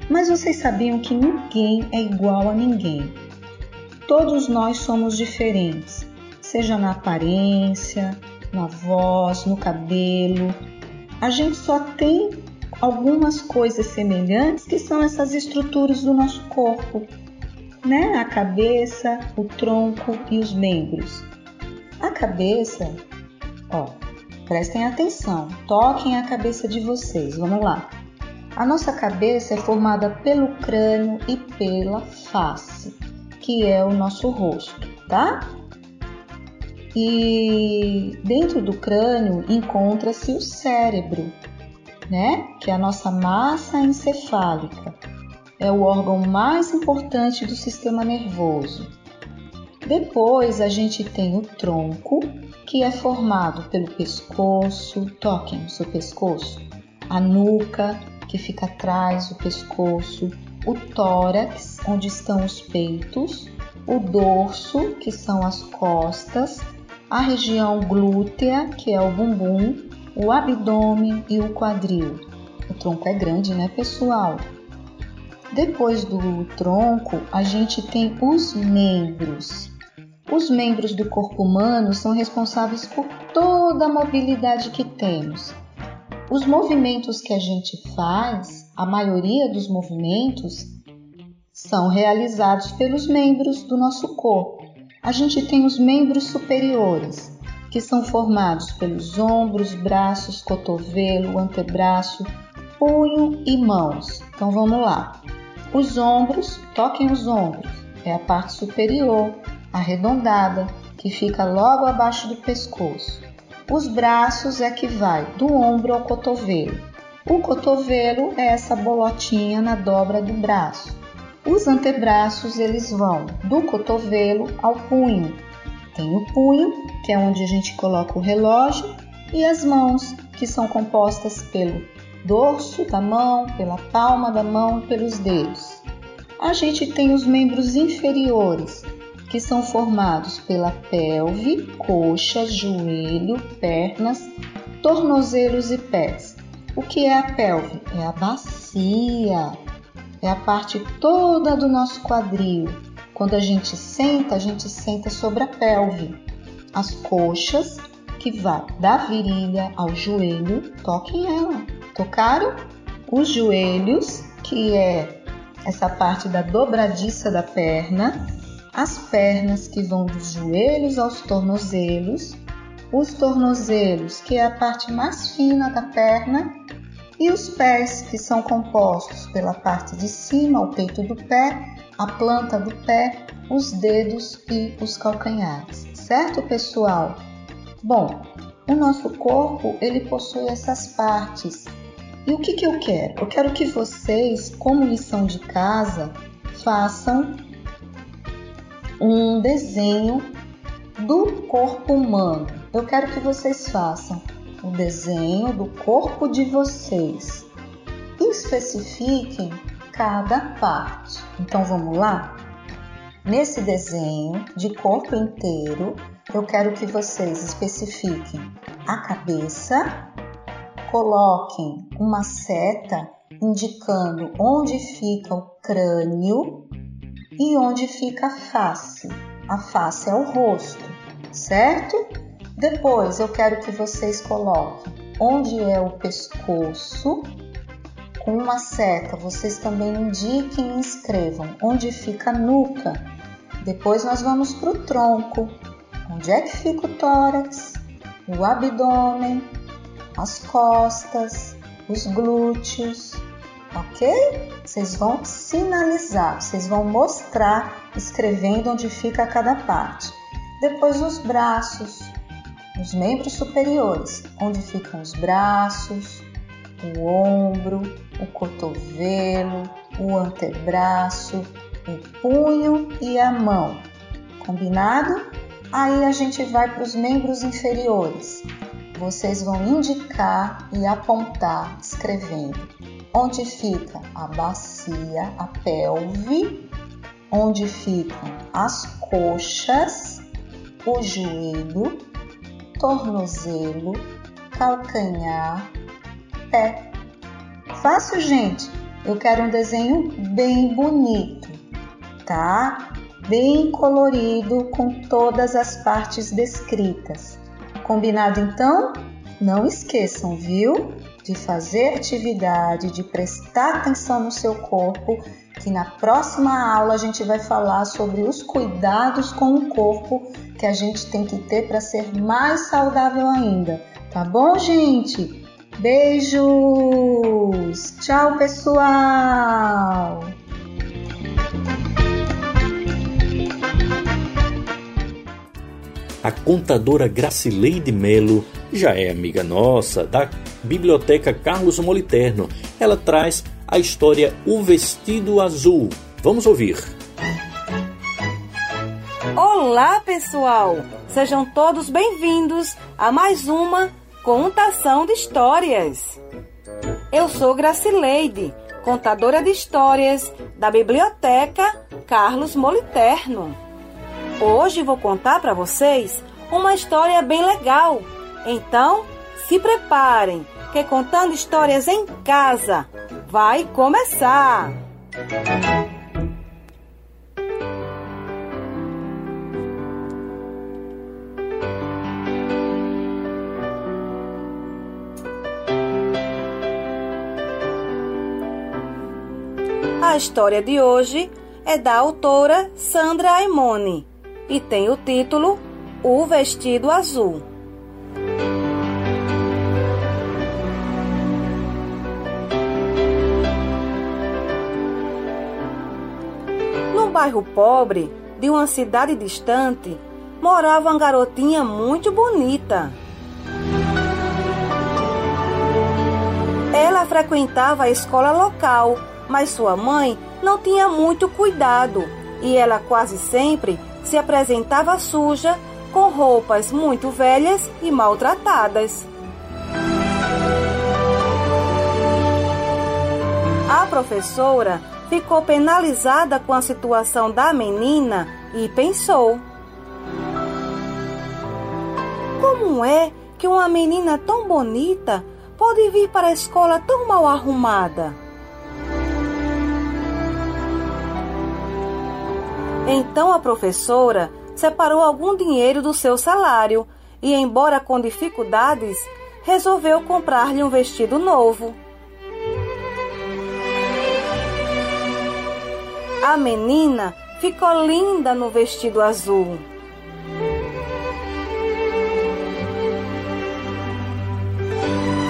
Mas vocês sabiam que ninguém é igual a ninguém. Todos nós somos diferentes, seja na aparência, na voz, no cabelo. A gente só tem algumas coisas semelhantes que são essas estruturas do nosso corpo, né? A cabeça, o tronco e os membros. A cabeça, ó, prestem atenção, toquem a cabeça de vocês, vamos lá. A nossa cabeça é formada pelo crânio e pela face que é o nosso rosto, tá? E dentro do crânio encontra-se o cérebro, né? Que é a nossa massa encefálica. É o órgão mais importante do sistema nervoso. Depois a gente tem o tronco, que é formado pelo pescoço, toquem o seu pescoço, a nuca, que fica atrás do pescoço, o tórax, onde estão os peitos, o dorso, que são as costas, a região glútea, que é o bumbum, o abdômen e o quadril. O tronco é grande, né, pessoal? Depois do tronco, a gente tem os membros. Os membros do corpo humano são responsáveis por toda a mobilidade que temos. Os movimentos que a gente faz a maioria dos movimentos são realizados pelos membros do nosso corpo. A gente tem os membros superiores, que são formados pelos ombros, braços, cotovelo, antebraço, punho e mãos. Então vamos lá. Os ombros, toquem os ombros, é a parte superior, arredondada, que fica logo abaixo do pescoço. Os braços é que vai do ombro ao cotovelo. O cotovelo é essa bolotinha na dobra do braço. Os antebraços eles vão do cotovelo ao punho. Tem o punho, que é onde a gente coloca o relógio, e as mãos, que são compostas pelo dorso da mão, pela palma da mão e pelos dedos. A gente tem os membros inferiores, que são formados pela pelve, coxas, joelho, pernas, tornozelos e pés. O que é a pelve? É a bacia, é a parte toda do nosso quadril. Quando a gente senta, a gente senta sobre a pelve. As coxas, que vai da virilha ao joelho, toquem ela. Tocaram? Os joelhos, que é essa parte da dobradiça da perna, as pernas que vão dos joelhos aos tornozelos, os tornozelos, que é a parte mais fina da perna, e os pés, que são compostos pela parte de cima, o peito do pé, a planta do pé, os dedos e os calcanhares. Certo, pessoal? Bom, o nosso corpo ele possui essas partes. E o que, que eu quero? Eu quero que vocês, como lição de casa, façam um desenho do corpo humano. Eu quero que vocês façam o desenho do corpo de vocês e especifiquem cada parte. Então vamos lá? Nesse desenho de corpo inteiro, eu quero que vocês especifiquem a cabeça, coloquem uma seta indicando onde fica o crânio e onde fica a face. A face é o rosto, certo? Depois eu quero que vocês coloquem onde é o pescoço. Com uma seta, vocês também indiquem e escrevam onde fica a nuca. Depois nós vamos para o tronco. Onde é que fica o tórax, o abdômen, as costas, os glúteos, ok? Vocês vão sinalizar, vocês vão mostrar escrevendo onde fica cada parte. Depois os braços, os membros superiores, onde ficam os braços, o ombro, o cotovelo, o antebraço, o punho e a mão. Combinado? Aí a gente vai para os membros inferiores. Vocês vão indicar e apontar escrevendo onde fica a bacia, a pelve, onde ficam as coxas, o joelho, tornozelo, calcanhar, pé. Fácil, gente. Eu quero um desenho bem bonito, tá? Bem colorido com todas as partes descritas. Combinado então? Não esqueçam, viu? De fazer atividade, de prestar atenção no seu corpo, que na próxima aula a gente vai falar sobre os cuidados com o corpo que a gente tem que ter para ser mais saudável ainda. Tá bom, gente? Beijos! Tchau, pessoal! A contadora Gracileide Melo já é amiga nossa da Biblioteca Carlos Moliterno. Ela traz a história O Vestido Azul. Vamos ouvir. Olá, pessoal! Sejam todos bem-vindos a mais uma contação de histórias. Eu sou Gracileide, contadora de histórias da Biblioteca Carlos Moliterno. Hoje vou contar para vocês uma história bem legal. Então, se preparem, que contando histórias em casa vai começar. A história de hoje é da autora Sandra Aimone e tem o título O Vestido Azul. Bairro pobre de uma cidade distante, morava uma garotinha muito bonita. Ela frequentava a escola local, mas sua mãe não tinha muito cuidado e ela quase sempre se apresentava suja, com roupas muito velhas e maltratadas. A professora ficou penalizada com a situação da menina e pensou: Como é que uma menina tão bonita pode vir para a escola tão mal arrumada? Então a professora separou algum dinheiro do seu salário e, embora com dificuldades, resolveu comprar-lhe um vestido novo. A menina ficou linda no vestido azul.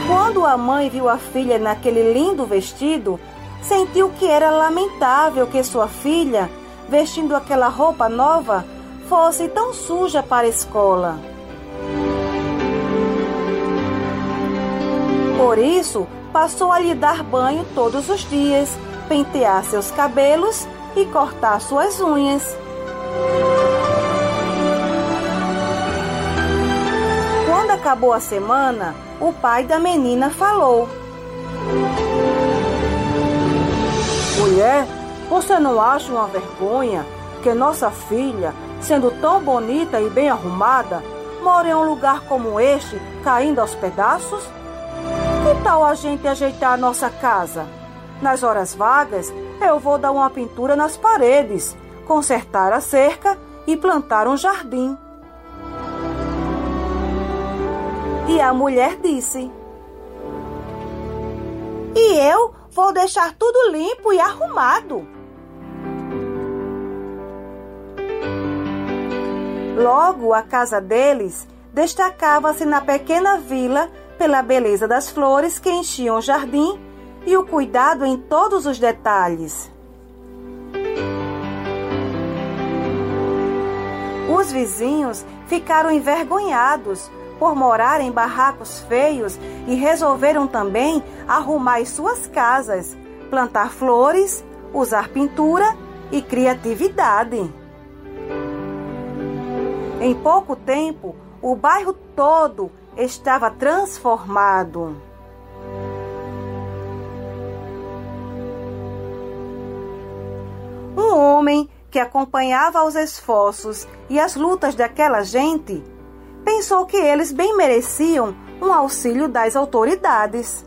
Quando a mãe viu a filha naquele lindo vestido, sentiu que era lamentável que sua filha, vestindo aquela roupa nova, fosse tão suja para a escola. Por isso, passou a lhe dar banho todos os dias, pentear seus cabelos e cortar suas unhas. Quando acabou a semana, o pai da menina falou: Mulher, você não acha uma vergonha que nossa filha, sendo tão bonita e bem arrumada, mora em um lugar como este, caindo aos pedaços? Que tal a gente ajeitar a nossa casa? Nas horas vagas, eu vou dar uma pintura nas paredes, consertar a cerca e plantar um jardim. E a mulher disse: E eu vou deixar tudo limpo e arrumado. Logo, a casa deles destacava-se na pequena vila pela beleza das flores que enchiam o jardim e o cuidado em todos os detalhes. Os vizinhos ficaram envergonhados por morar em barracos feios e resolveram também arrumar as suas casas, plantar flores, usar pintura e criatividade. Em pouco tempo, o bairro todo estava transformado. Homem que acompanhava os esforços e as lutas daquela gente pensou que eles bem mereciam um auxílio das autoridades.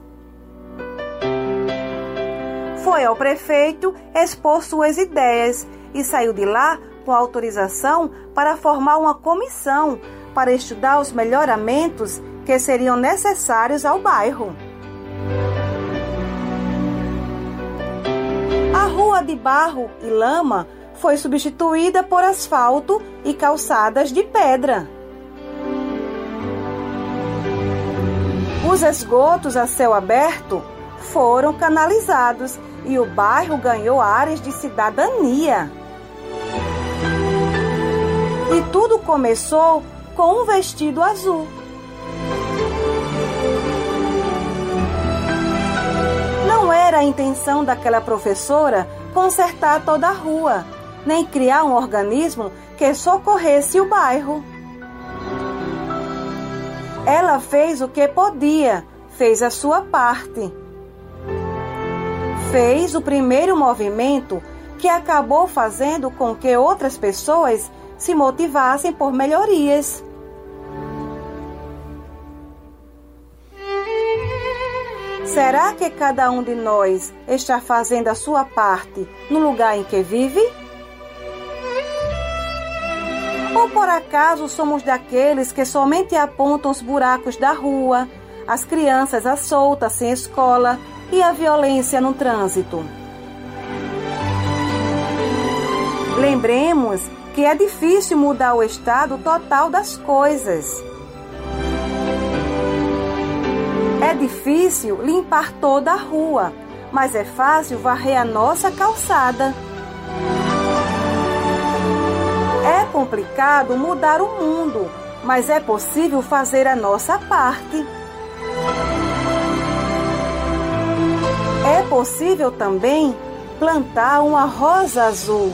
Foi ao prefeito expor suas ideias e saiu de lá com autorização para formar uma comissão para estudar os melhoramentos que seriam necessários ao bairro. A rua de barro e lama foi substituída por asfalto e calçadas de pedra. Os esgotos a céu aberto foram canalizados e o bairro ganhou áreas de cidadania. E tudo começou com um vestido azul. Não era a intenção daquela professora consertar toda a rua, nem criar um organismo que socorresse o bairro. Ela fez o que podia, fez a sua parte. Fez o primeiro movimento que acabou fazendo com que outras pessoas se motivassem por melhorias. Será que cada um de nós está fazendo a sua parte no lugar em que vive? Ou por acaso somos daqueles que somente apontam os buracos da rua, as crianças à solta sem escola e a violência no trânsito? Lembremos que é difícil mudar o estado total das coisas. É difícil limpar toda a rua, mas é fácil varrer a nossa calçada. complicado mudar o mundo, mas é possível fazer a nossa parte. É possível também plantar uma rosa azul.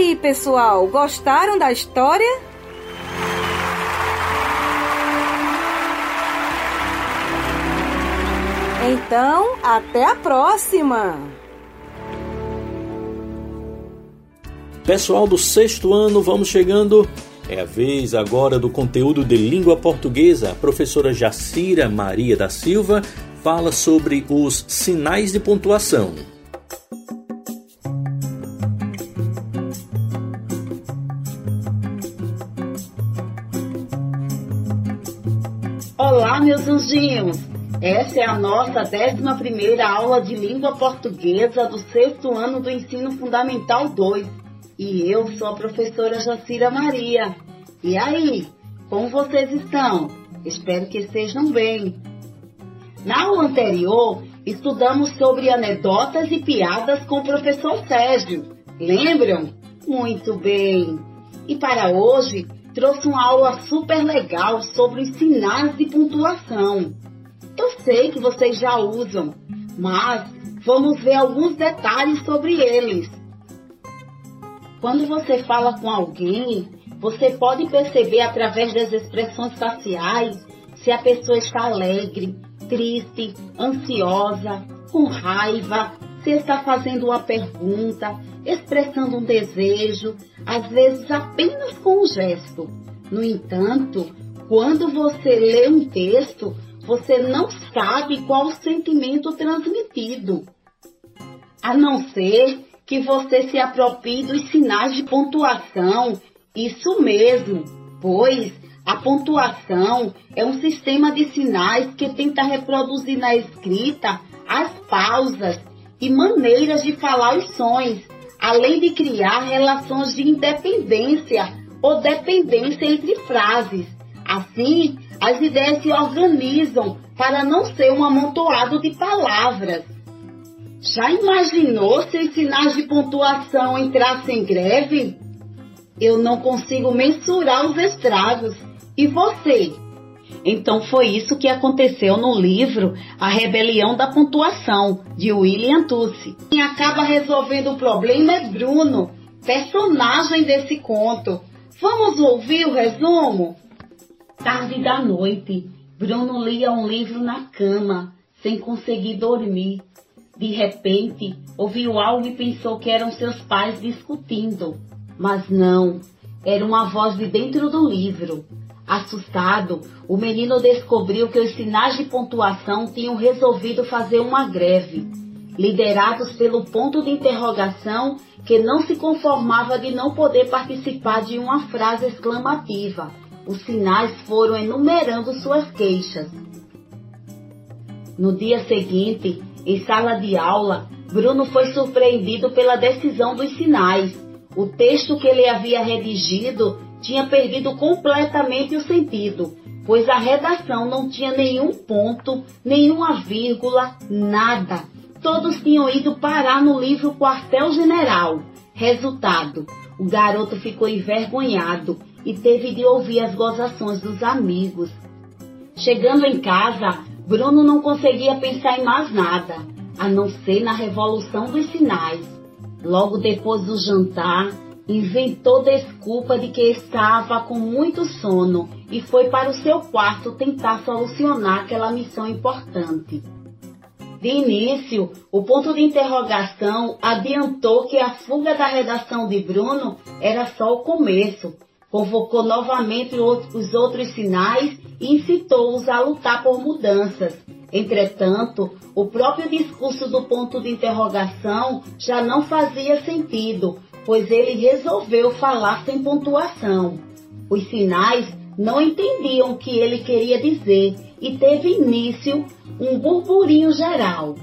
Aí, pessoal, gostaram da história? Então, até a próxima! Pessoal do sexto ano, vamos chegando. É a vez agora do conteúdo de língua portuguesa. A professora Jacira Maria da Silva fala sobre os sinais de pontuação. Olá, meus anjinhos! Essa é a nossa 11 aula de língua portuguesa do sexto ano do ensino fundamental 2. E eu sou a professora Jacira Maria. E aí, como vocês estão? Espero que estejam bem. Na aula anterior, estudamos sobre anedotas e piadas com o professor Sérgio. Lembram? Muito bem! E para hoje, trouxe uma aula super legal sobre os sinais de pontuação. Eu sei que vocês já usam, mas vamos ver alguns detalhes sobre eles. Quando você fala com alguém, você pode perceber através das expressões faciais se a pessoa está alegre, triste, ansiosa, com raiva, se está fazendo uma pergunta, expressando um desejo, às vezes apenas com um gesto. No entanto, quando você lê um texto, você não sabe qual o sentimento transmitido. A não ser que você se aproprie dos sinais de pontuação. Isso mesmo, pois a pontuação é um sistema de sinais que tenta reproduzir na escrita as pausas e maneiras de falar os sons, além de criar relações de independência ou dependência entre frases. Assim, as ideias se organizam para não ser um amontoado de palavras. Já imaginou se os sinais de pontuação entrassem em greve? Eu não consigo mensurar os estragos. E você? Então foi isso que aconteceu no livro A Rebelião da Pontuação, de William Tucci. Quem acaba resolvendo o problema é Bruno, personagem desse conto. Vamos ouvir o resumo? Tarde da noite, Bruno lia um livro na cama, sem conseguir dormir. De repente, ouviu algo e pensou que eram seus pais discutindo. Mas não, era uma voz de dentro do livro. Assustado, o menino descobriu que os sinais de pontuação tinham resolvido fazer uma greve, liderados pelo ponto de interrogação que não se conformava de não poder participar de uma frase exclamativa os sinais foram enumerando suas queixas. No dia seguinte, em sala de aula, Bruno foi surpreendido pela decisão dos sinais. O texto que ele havia redigido tinha perdido completamente o sentido, pois a redação não tinha nenhum ponto, nenhuma vírgula, nada. Todos tinham ido parar no livro Quartel General. Resultado: o garoto ficou envergonhado e teve de ouvir as gozações dos amigos. Chegando em casa, Bruno não conseguia pensar em mais nada, a não ser na revolução dos sinais. Logo depois do jantar, inventou desculpa de que estava com muito sono e foi para o seu quarto tentar solucionar aquela missão importante. De início, o ponto de interrogação adiantou que a fuga da redação de Bruno era só o começo convocou novamente os outros sinais e incitou-os a lutar por mudanças. Entretanto, o próprio discurso do ponto de interrogação já não fazia sentido, pois ele resolveu falar sem pontuação. Os sinais não entendiam o que ele queria dizer e teve início um burburinho geral.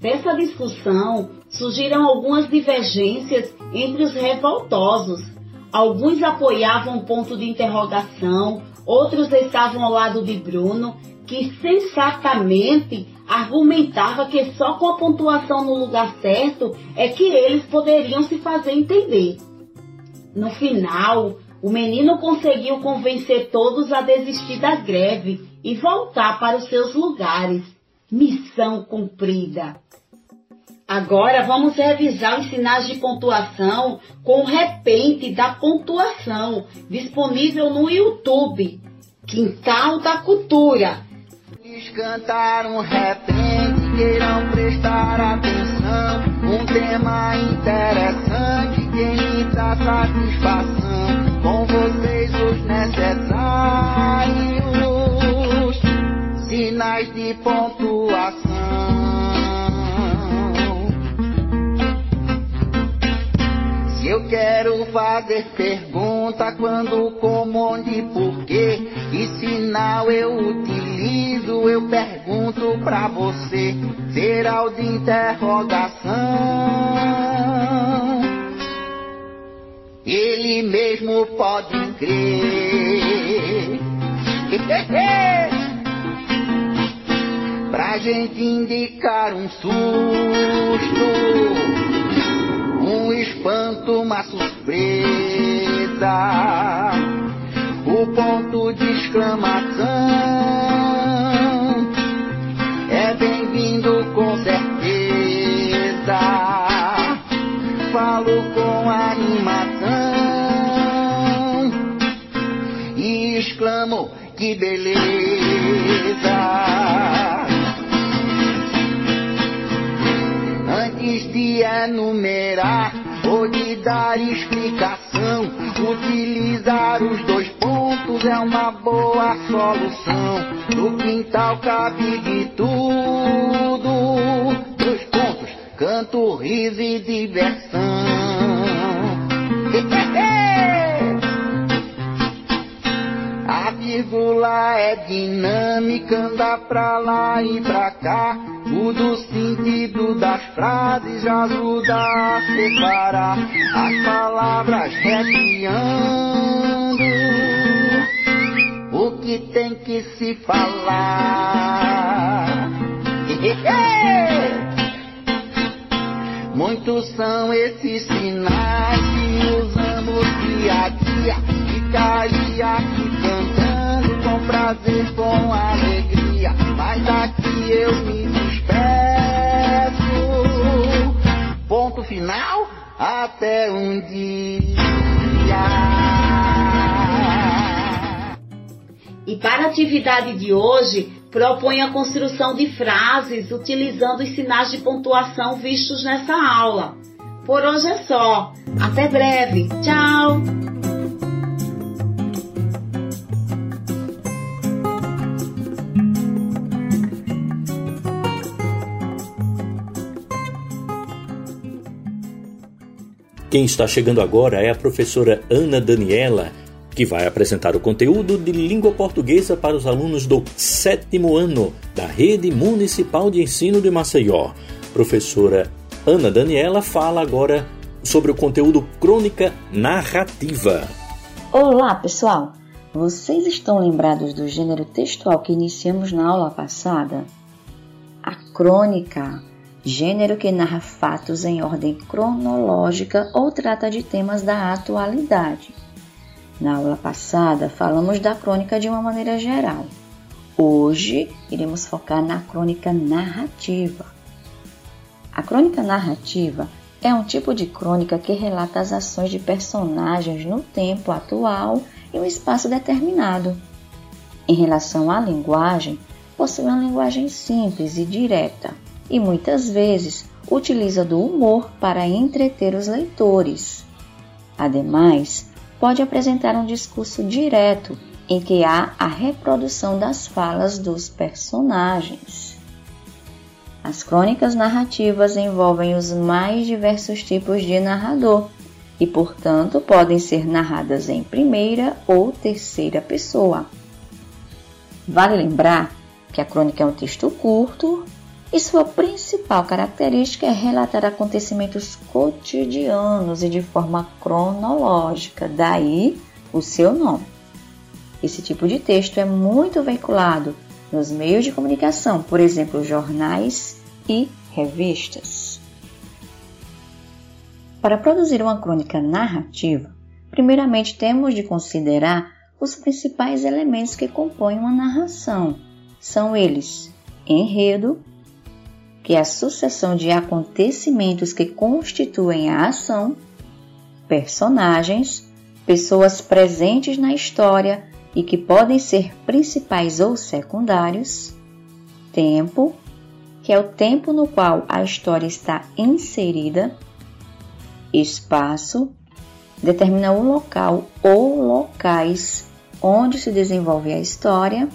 Dessa discussão surgiram algumas divergências entre os revoltosos, Alguns apoiavam o ponto de interrogação, outros estavam ao lado de Bruno, que sensatamente argumentava que só com a pontuação no lugar certo é que eles poderiam se fazer entender. No final, o menino conseguiu convencer todos a desistir da greve e voltar para os seus lugares. Missão cumprida. Agora vamos revisar os sinais de pontuação com o repente da pontuação, disponível no YouTube. Quintal da Cultura. Eles cantaram repente, queiram prestar atenção. Um tema interessante que me dá satisfação. Com vocês os necessários sinais de pontuação. Eu quero fazer pergunta quando, como, onde, porquê. Que sinal eu utilizo, eu pergunto pra você. Será o de interrogação. Ele mesmo pode crer. pra gente indicar um susto um espanto, uma surpresa, o ponto de exclamação é bem-vindo com certeza. Falo com animação e exclamo que beleza. Antes de enumerar ou de dar explicação. Utilizar os dois pontos é uma boa solução. No quintal cabe de tudo. Dois pontos, canto, riso e diversão. A vírgula é dinâmica, anda pra lá e pra cá. Muda o sentido das frases, ajuda a separar as palavras repiando o que tem que se falar. Muitos são esses sinais que usamos dia a dia. Ficaria aqui cantando com prazer, com alegria. Mas daqui eu me ponto final até um dia. E para a atividade de hoje, propõe a construção de frases utilizando os sinais de pontuação vistos nessa aula. Por hoje é só. Até breve. Tchau! Quem está chegando agora é a professora Ana Daniela, que vai apresentar o conteúdo de língua portuguesa para os alunos do sétimo ano da Rede Municipal de Ensino de Maceió. Professora Ana Daniela fala agora sobre o conteúdo crônica narrativa. Olá, pessoal! Vocês estão lembrados do gênero textual que iniciamos na aula passada? A crônica gênero que narra fatos em ordem cronológica ou trata de temas da atualidade. Na aula passada, falamos da crônica de uma maneira geral. Hoje, iremos focar na crônica narrativa. A crônica narrativa é um tipo de crônica que relata as ações de personagens no tempo atual e um espaço determinado. Em relação à linguagem, possui uma linguagem simples e direta, e muitas vezes utiliza do humor para entreter os leitores. Ademais, pode apresentar um discurso direto em que há a reprodução das falas dos personagens. As crônicas narrativas envolvem os mais diversos tipos de narrador e, portanto, podem ser narradas em primeira ou terceira pessoa. Vale lembrar que a crônica é um texto curto e sua principal característica é relatar acontecimentos cotidianos e de forma cronológica, daí o seu nome. Esse tipo de texto é muito veiculado nos meios de comunicação, por exemplo, jornais e revistas. Para produzir uma crônica narrativa, primeiramente temos de considerar os principais elementos que compõem uma narração. São eles: enredo, que a sucessão de acontecimentos que constituem a ação, personagens, pessoas presentes na história e que podem ser principais ou secundários, tempo, que é o tempo no qual a história está inserida, espaço, determina o local ou locais onde se desenvolve a história,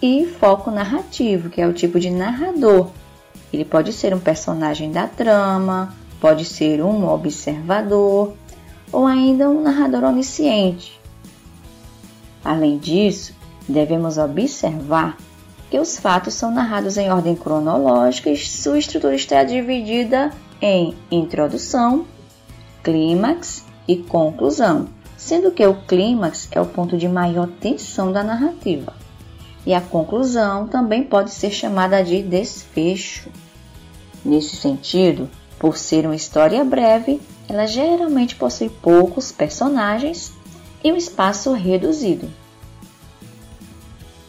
e foco narrativo, que é o tipo de narrador ele pode ser um personagem da trama, pode ser um observador ou ainda um narrador onisciente. Além disso, devemos observar que os fatos são narrados em ordem cronológica e sua estrutura está dividida em introdução, clímax e conclusão, sendo que o clímax é o ponto de maior tensão da narrativa. E a conclusão também pode ser chamada de desfecho. Nesse sentido, por ser uma história breve, ela geralmente possui poucos personagens e um espaço reduzido.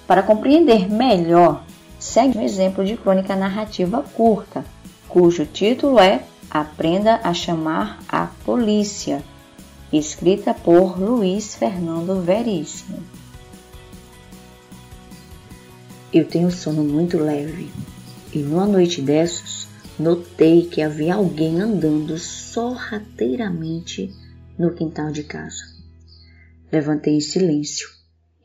Para compreender melhor, segue um exemplo de crônica narrativa curta, cujo título é Aprenda a Chamar a Polícia, escrita por Luiz Fernando Veríssimo. Eu tenho sono muito leve e numa noite dessas Notei que havia alguém andando sorrateiramente no quintal de casa. Levantei em silêncio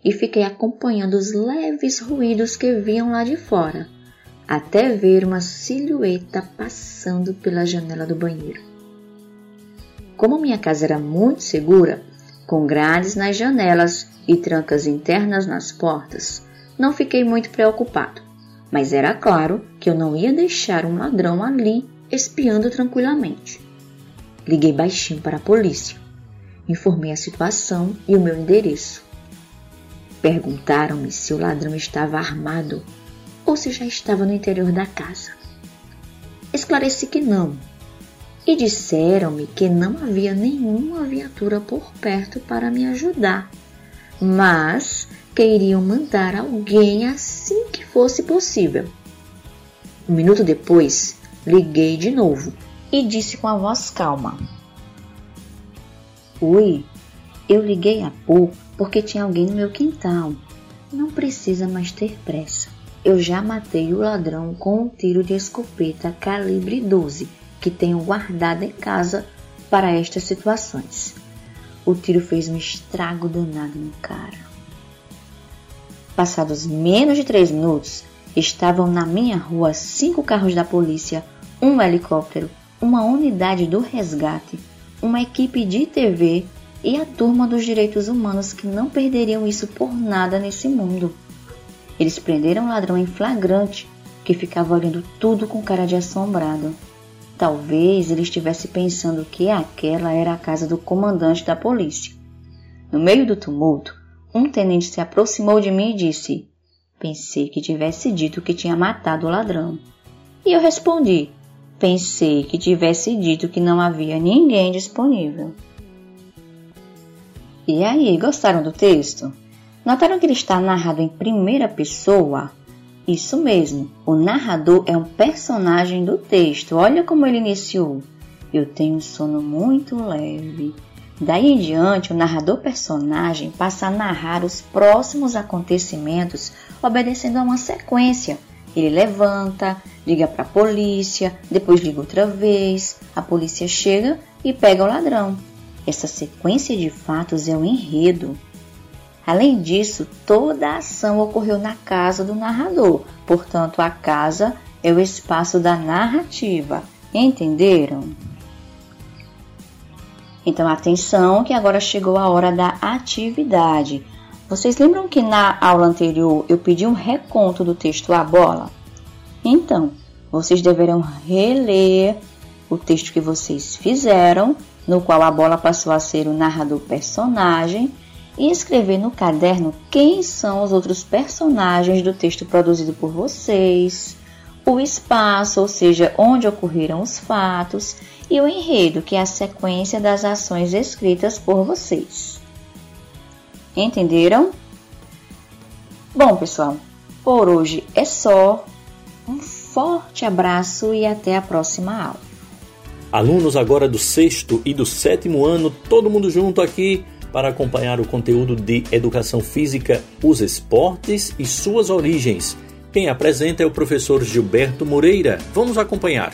e fiquei acompanhando os leves ruídos que vinham lá de fora, até ver uma silhueta passando pela janela do banheiro. Como minha casa era muito segura, com grades nas janelas e trancas internas nas portas, não fiquei muito preocupado mas era claro que eu não ia deixar um ladrão ali espiando tranquilamente. Liguei baixinho para a polícia. Informei a situação e o meu endereço. Perguntaram-me se o ladrão estava armado ou se já estava no interior da casa. Esclareci que não. E disseram-me que não havia nenhuma viatura por perto para me ajudar, mas que iriam mandar alguém assim que fosse possível. Um minuto depois, liguei de novo e disse com a voz calma: Oi, eu liguei há pouco porque tinha alguém no meu quintal. Não precisa mais ter pressa. Eu já matei o ladrão com um tiro de escopeta calibre 12 que tenho guardado em casa para estas situações. O tiro fez um estrago danado no cara. Passados menos de três minutos, estavam na minha rua cinco carros da polícia, um helicóptero, uma unidade do resgate, uma equipe de TV e a turma dos direitos humanos que não perderiam isso por nada nesse mundo. Eles prenderam um ladrão em flagrante que ficava olhando tudo com cara de assombrado. Talvez ele estivesse pensando que aquela era a casa do comandante da polícia. No meio do tumulto, um tenente se aproximou de mim e disse: Pensei que tivesse dito que tinha matado o ladrão. E eu respondi: Pensei que tivesse dito que não havia ninguém disponível. E aí, gostaram do texto? Notaram que ele está narrado em primeira pessoa? Isso mesmo, o narrador é um personagem do texto. Olha como ele iniciou. Eu tenho um sono muito leve. Daí em diante, o narrador personagem passa a narrar os próximos acontecimentos obedecendo a uma sequência. Ele levanta, liga para a polícia, depois liga outra vez, a polícia chega e pega o ladrão. Essa sequência de fatos é o um enredo. Além disso, toda a ação ocorreu na casa do narrador, portanto, a casa é o espaço da narrativa. Entenderam? Então, atenção que agora chegou a hora da atividade. Vocês lembram que na aula anterior eu pedi um reconto do texto A Bola? Então, vocês deverão reler o texto que vocês fizeram, no qual a bola passou a ser o narrador personagem, e escrever no caderno quem são os outros personagens do texto produzido por vocês, o espaço, ou seja, onde ocorreram os fatos, e o enredo, que é a sequência das ações escritas por vocês. Entenderam? Bom, pessoal, por hoje é só. Um forte abraço e até a próxima aula. Alunos agora do sexto e do sétimo ano, todo mundo junto aqui para acompanhar o conteúdo de Educação Física, os esportes e suas origens. Quem apresenta é o professor Gilberto Moreira. Vamos acompanhar.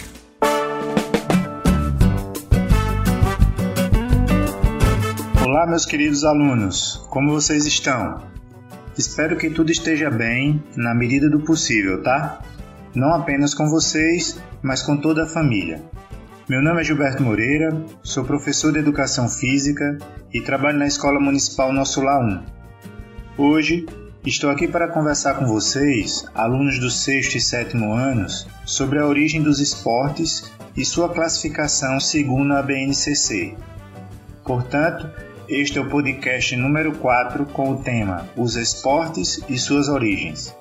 Olá, meus queridos alunos, como vocês estão? Espero que tudo esteja bem na medida do possível, tá? Não apenas com vocês, mas com toda a família. Meu nome é Gilberto Moreira, sou professor de Educação Física e trabalho na Escola Municipal Nosso Lá 1. Hoje estou aqui para conversar com vocês, alunos do sexto e sétimo anos, sobre a origem dos esportes e sua classificação segundo a BNCC. Portanto, este é o podcast número 4 com o tema Os esportes e suas origens.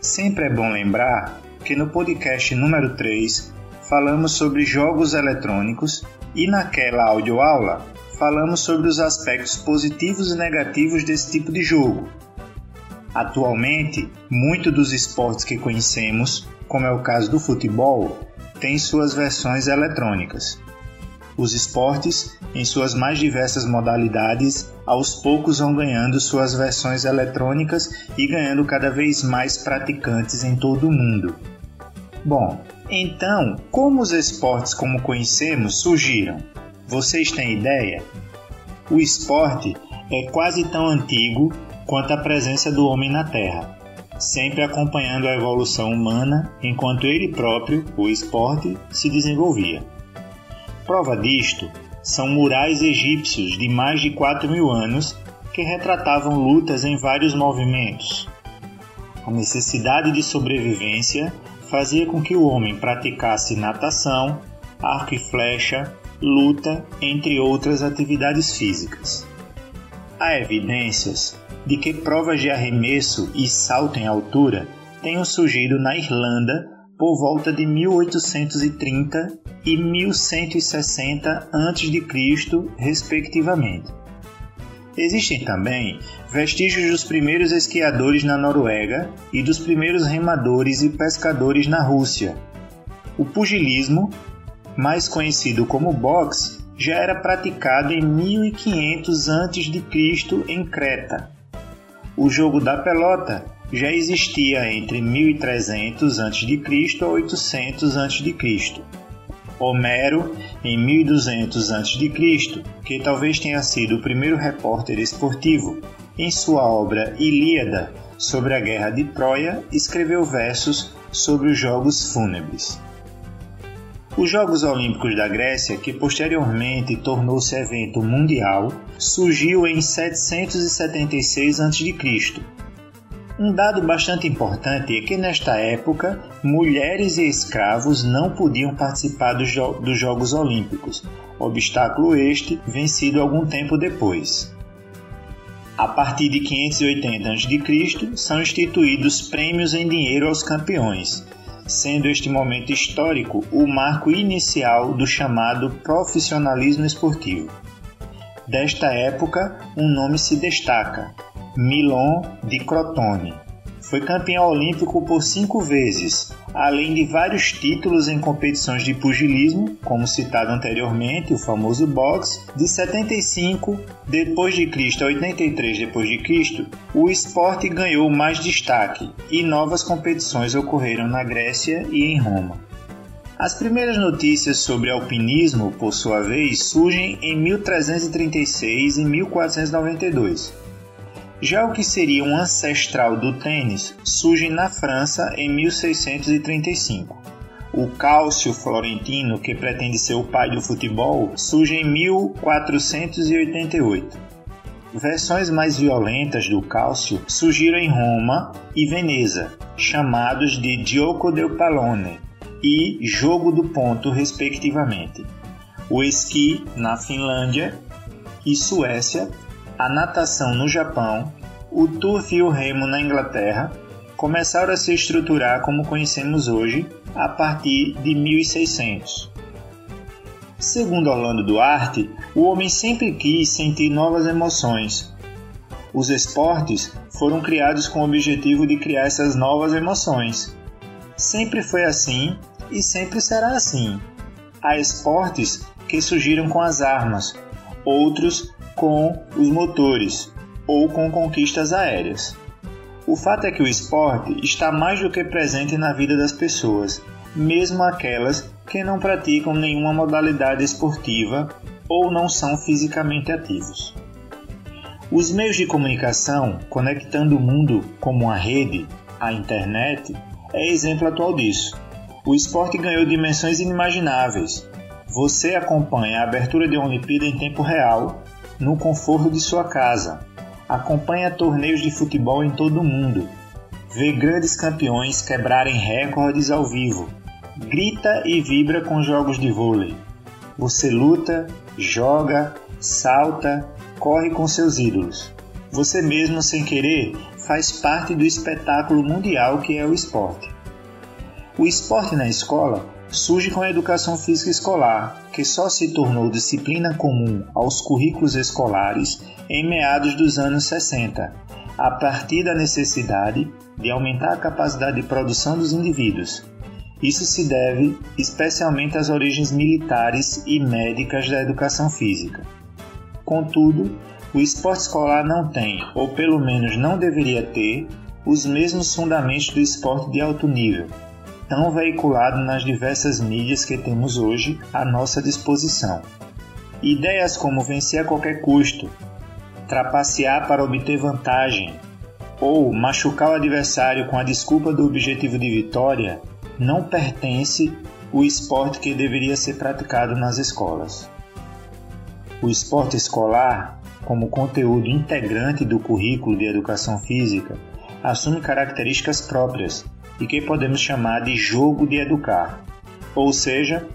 Sempre é bom lembrar que no podcast número 3 falamos sobre jogos eletrônicos e naquela audioaula falamos sobre os aspectos positivos e negativos desse tipo de jogo. Atualmente, muitos dos esportes que conhecemos, como é o caso do futebol, têm suas versões eletrônicas. Os esportes, em suas mais diversas modalidades, aos poucos vão ganhando suas versões eletrônicas e ganhando cada vez mais praticantes em todo o mundo. Bom, então, como os esportes como conhecemos surgiram? Vocês têm ideia? O esporte é quase tão antigo quanto a presença do homem na Terra, sempre acompanhando a evolução humana enquanto ele próprio, o esporte, se desenvolvia. Prova disto são murais egípcios de mais de 4 mil anos que retratavam lutas em vários movimentos. A necessidade de sobrevivência fazia com que o homem praticasse natação, arco e flecha, luta, entre outras atividades físicas. Há evidências de que provas de arremesso e salto em altura tenham surgido na Irlanda por volta de 1830 e 1160 a.C., respectivamente. Existem também vestígios dos primeiros esquiadores na Noruega e dos primeiros remadores e pescadores na Rússia. O pugilismo, mais conhecido como boxe, já era praticado em 1500 a.C. em Creta. O jogo da pelota já existia entre 1300 a.C. a 800 a.C. Homero, em 1200 a.C., que talvez tenha sido o primeiro repórter esportivo, em sua obra Ilíada, sobre a Guerra de Troia, escreveu versos sobre os Jogos Fúnebres. Os Jogos Olímpicos da Grécia, que posteriormente tornou-se evento mundial, surgiu em 776 a.C., um dado bastante importante é que nesta época, mulheres e escravos não podiam participar dos, jo dos Jogos Olímpicos, obstáculo este vencido algum tempo depois. A partir de 580 a.C., são instituídos prêmios em dinheiro aos campeões, sendo este momento histórico o marco inicial do chamado profissionalismo esportivo. Desta época, um nome se destaca, Milon de Crotone. Foi campeão olímpico por cinco vezes, além de vários títulos em competições de pugilismo, como citado anteriormente, o famoso boxe, de 75 depois de Cristo a 83 depois de Cristo, o esporte ganhou mais destaque e novas competições ocorreram na Grécia e em Roma. As primeiras notícias sobre alpinismo, por sua vez, surgem em 1336 e 1492 já o que seria um ancestral do tênis surge na França em 1635. O Cálcio Florentino, que pretende ser o pai do futebol, surge em 1488. versões mais violentas do cálcio surgiram em Roma e Veneza, chamados de Gioco del Pallone e Jogo do Ponto, respectivamente. O esqui na Finlândia e Suécia, a natação no Japão, o turf e o remo na Inglaterra começaram a se estruturar como conhecemos hoje a partir de 1600. Segundo Orlando Duarte, o homem sempre quis sentir novas emoções. Os esportes foram criados com o objetivo de criar essas novas emoções. Sempre foi assim e sempre será assim. Há esportes que surgiram com as armas, outros com os motores ou com conquistas aéreas. O fato é que o esporte está mais do que presente na vida das pessoas, mesmo aquelas que não praticam nenhuma modalidade esportiva ou não são fisicamente ativos. Os meios de comunicação, conectando o mundo como uma rede, a internet, é exemplo atual disso. O esporte ganhou dimensões inimagináveis. Você acompanha a abertura de uma Olimpíada em tempo real, no conforto de sua casa. Acompanha torneios de futebol em todo o mundo. Vê grandes campeões quebrarem recordes ao vivo grita e vibra com jogos de vôlei. Você luta, joga, salta, corre com seus ídolos. Você mesmo, sem querer, faz parte do espetáculo mundial que é o esporte. O esporte na escola surge com a educação física escolar, que só se tornou disciplina comum aos currículos escolares em meados dos anos 60, a partir da necessidade de aumentar a capacidade de produção dos indivíduos, isso se deve especialmente às origens militares e médicas da educação física. Contudo, o esporte escolar não tem, ou pelo menos não deveria ter, os mesmos fundamentos do esporte de alto nível, tão veiculado nas diversas mídias que temos hoje à nossa disposição. Ideias como vencer a qualquer custo, trapacear para obter vantagem ou machucar o adversário com a desculpa do objetivo de vitória não pertence o esporte que deveria ser praticado nas escolas. O esporte escolar, como conteúdo integrante do currículo de educação física, assume características próprias e que podemos chamar de jogo de educar, ou seja,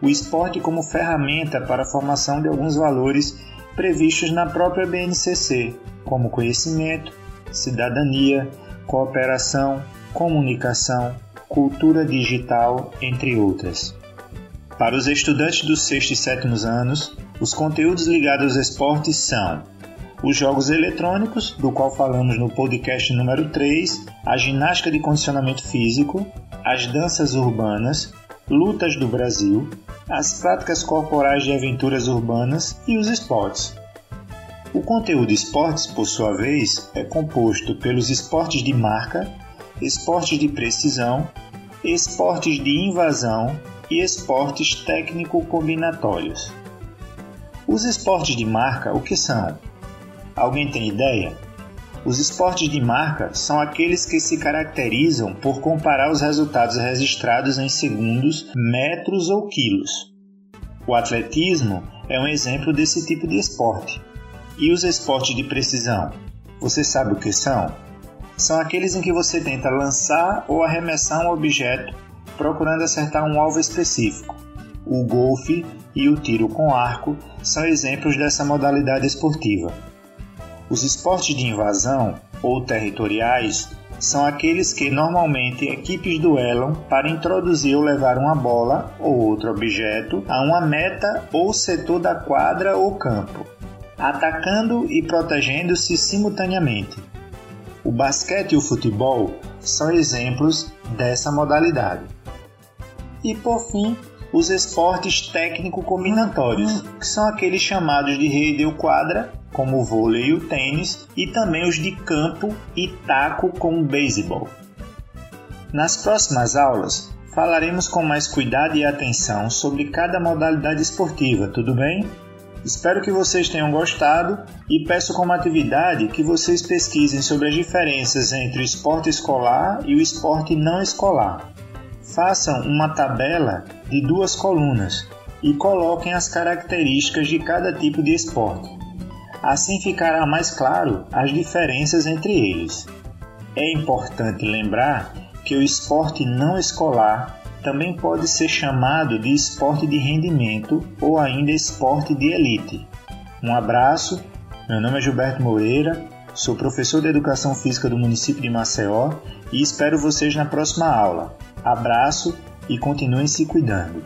o esporte como ferramenta para a formação de alguns valores previstos na própria BNCC, como conhecimento, cidadania, cooperação, comunicação, cultura digital, entre outras. Para os estudantes dos sexto e sétimos anos, os conteúdos ligados aos esportes são os jogos eletrônicos, do qual falamos no podcast número 3, a ginástica de condicionamento físico, as danças urbanas, lutas do Brasil, as práticas corporais de aventuras urbanas e os esportes. O conteúdo esportes, por sua vez, é composto pelos esportes de marca, esportes de precisão, esportes de invasão e esportes técnico-combinatórios. Os esportes de marca, o que são? Alguém tem ideia? Os esportes de marca são aqueles que se caracterizam por comparar os resultados registrados em segundos, metros ou quilos. O atletismo é um exemplo desse tipo de esporte. E os esportes de precisão? Você sabe o que são? são aqueles em que você tenta lançar ou arremessar um objeto procurando acertar um alvo específico. O golfe e o tiro com arco são exemplos dessa modalidade esportiva. Os esportes de invasão ou territoriais são aqueles que normalmente equipes duelam para introduzir ou levar uma bola ou outro objeto a uma meta ou setor da quadra ou campo, atacando e protegendo-se simultaneamente. O basquete e o futebol são exemplos dessa modalidade. E por fim, os esportes técnico-combinatórios, que são aqueles chamados de rede ou quadra, como o vôlei e o tênis, e também os de campo e taco, como o beisebol. Nas próximas aulas, falaremos com mais cuidado e atenção sobre cada modalidade esportiva, tudo bem? Espero que vocês tenham gostado e peço como atividade que vocês pesquisem sobre as diferenças entre o esporte escolar e o esporte não escolar. Façam uma tabela de duas colunas e coloquem as características de cada tipo de esporte. Assim ficará mais claro as diferenças entre eles. É importante lembrar que o esporte não escolar também pode ser chamado de esporte de rendimento ou ainda esporte de elite. Um abraço, meu nome é Gilberto Moreira, sou professor de Educação Física do município de Maceió e espero vocês na próxima aula. Abraço e continuem se cuidando.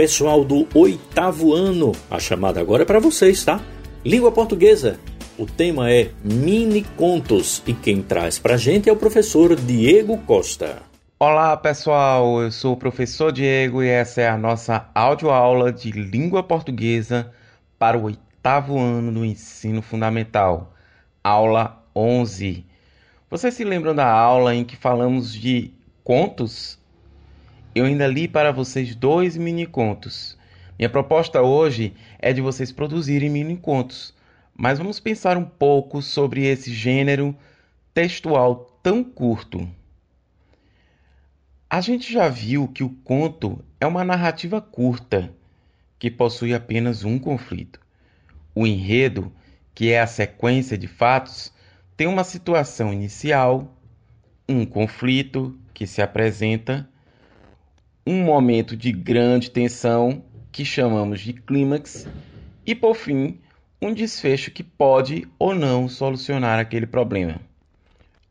Pessoal do oitavo ano, a chamada agora é para vocês, tá? Língua portuguesa. O tema é mini contos e quem traz para gente é o professor Diego Costa. Olá pessoal, eu sou o professor Diego e essa é a nossa audioaula de língua portuguesa para o oitavo ano do ensino fundamental, aula 11. Vocês se lembram da aula em que falamos de contos eu ainda li para vocês dois mini contos. Minha proposta hoje é de vocês produzirem mini contos, mas vamos pensar um pouco sobre esse gênero textual tão curto. A gente já viu que o conto é uma narrativa curta que possui apenas um conflito. O enredo, que é a sequência de fatos, tem uma situação inicial, um conflito que se apresenta um momento de grande tensão que chamamos de clímax e, por fim, um desfecho que pode ou não solucionar aquele problema.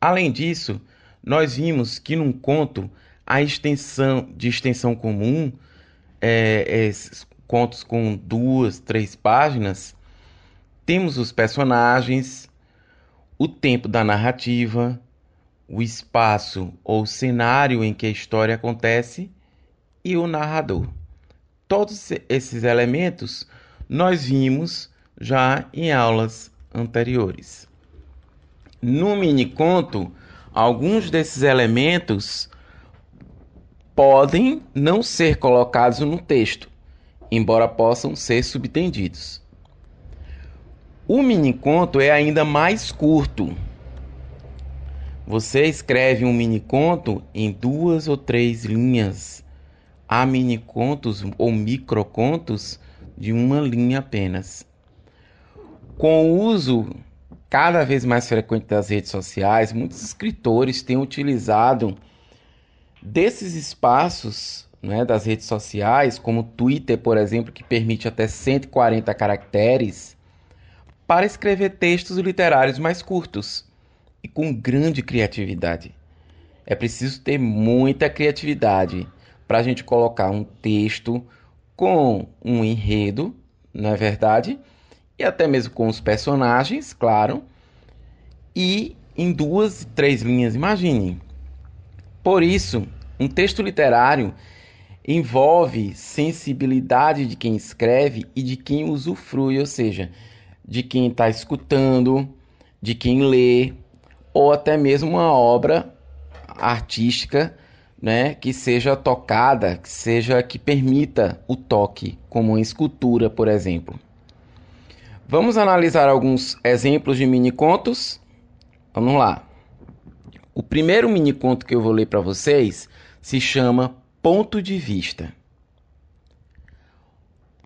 Além disso, nós vimos que num conto a extensão de extensão comum, é, é, contos com duas, três páginas, temos os personagens, o tempo da narrativa, o espaço ou cenário em que a história acontece e o narrador. Todos esses elementos nós vimos já em aulas anteriores. No mini conto, alguns desses elementos podem não ser colocados no texto, embora possam ser subtendidos. O mini conto é ainda mais curto. Você escreve um mini conto em duas ou três linhas há mini contos ou microcontos de uma linha apenas. Com o uso cada vez mais frequente das redes sociais, muitos escritores têm utilizado desses espaços né, das redes sociais, como o Twitter, por exemplo, que permite até 140 caracteres, para escrever textos literários mais curtos e com grande criatividade. É preciso ter muita criatividade para a gente colocar um texto com um enredo, não é verdade? E até mesmo com os personagens, claro, e em duas, três linhas, imagine. Por isso, um texto literário envolve sensibilidade de quem escreve e de quem usufrui, ou seja, de quem está escutando, de quem lê, ou até mesmo uma obra artística né, que seja tocada, que seja que permita o toque, como uma escultura, por exemplo. Vamos analisar alguns exemplos de mini contos. Vamos lá. O primeiro mini conto que eu vou ler para vocês se chama Ponto de Vista.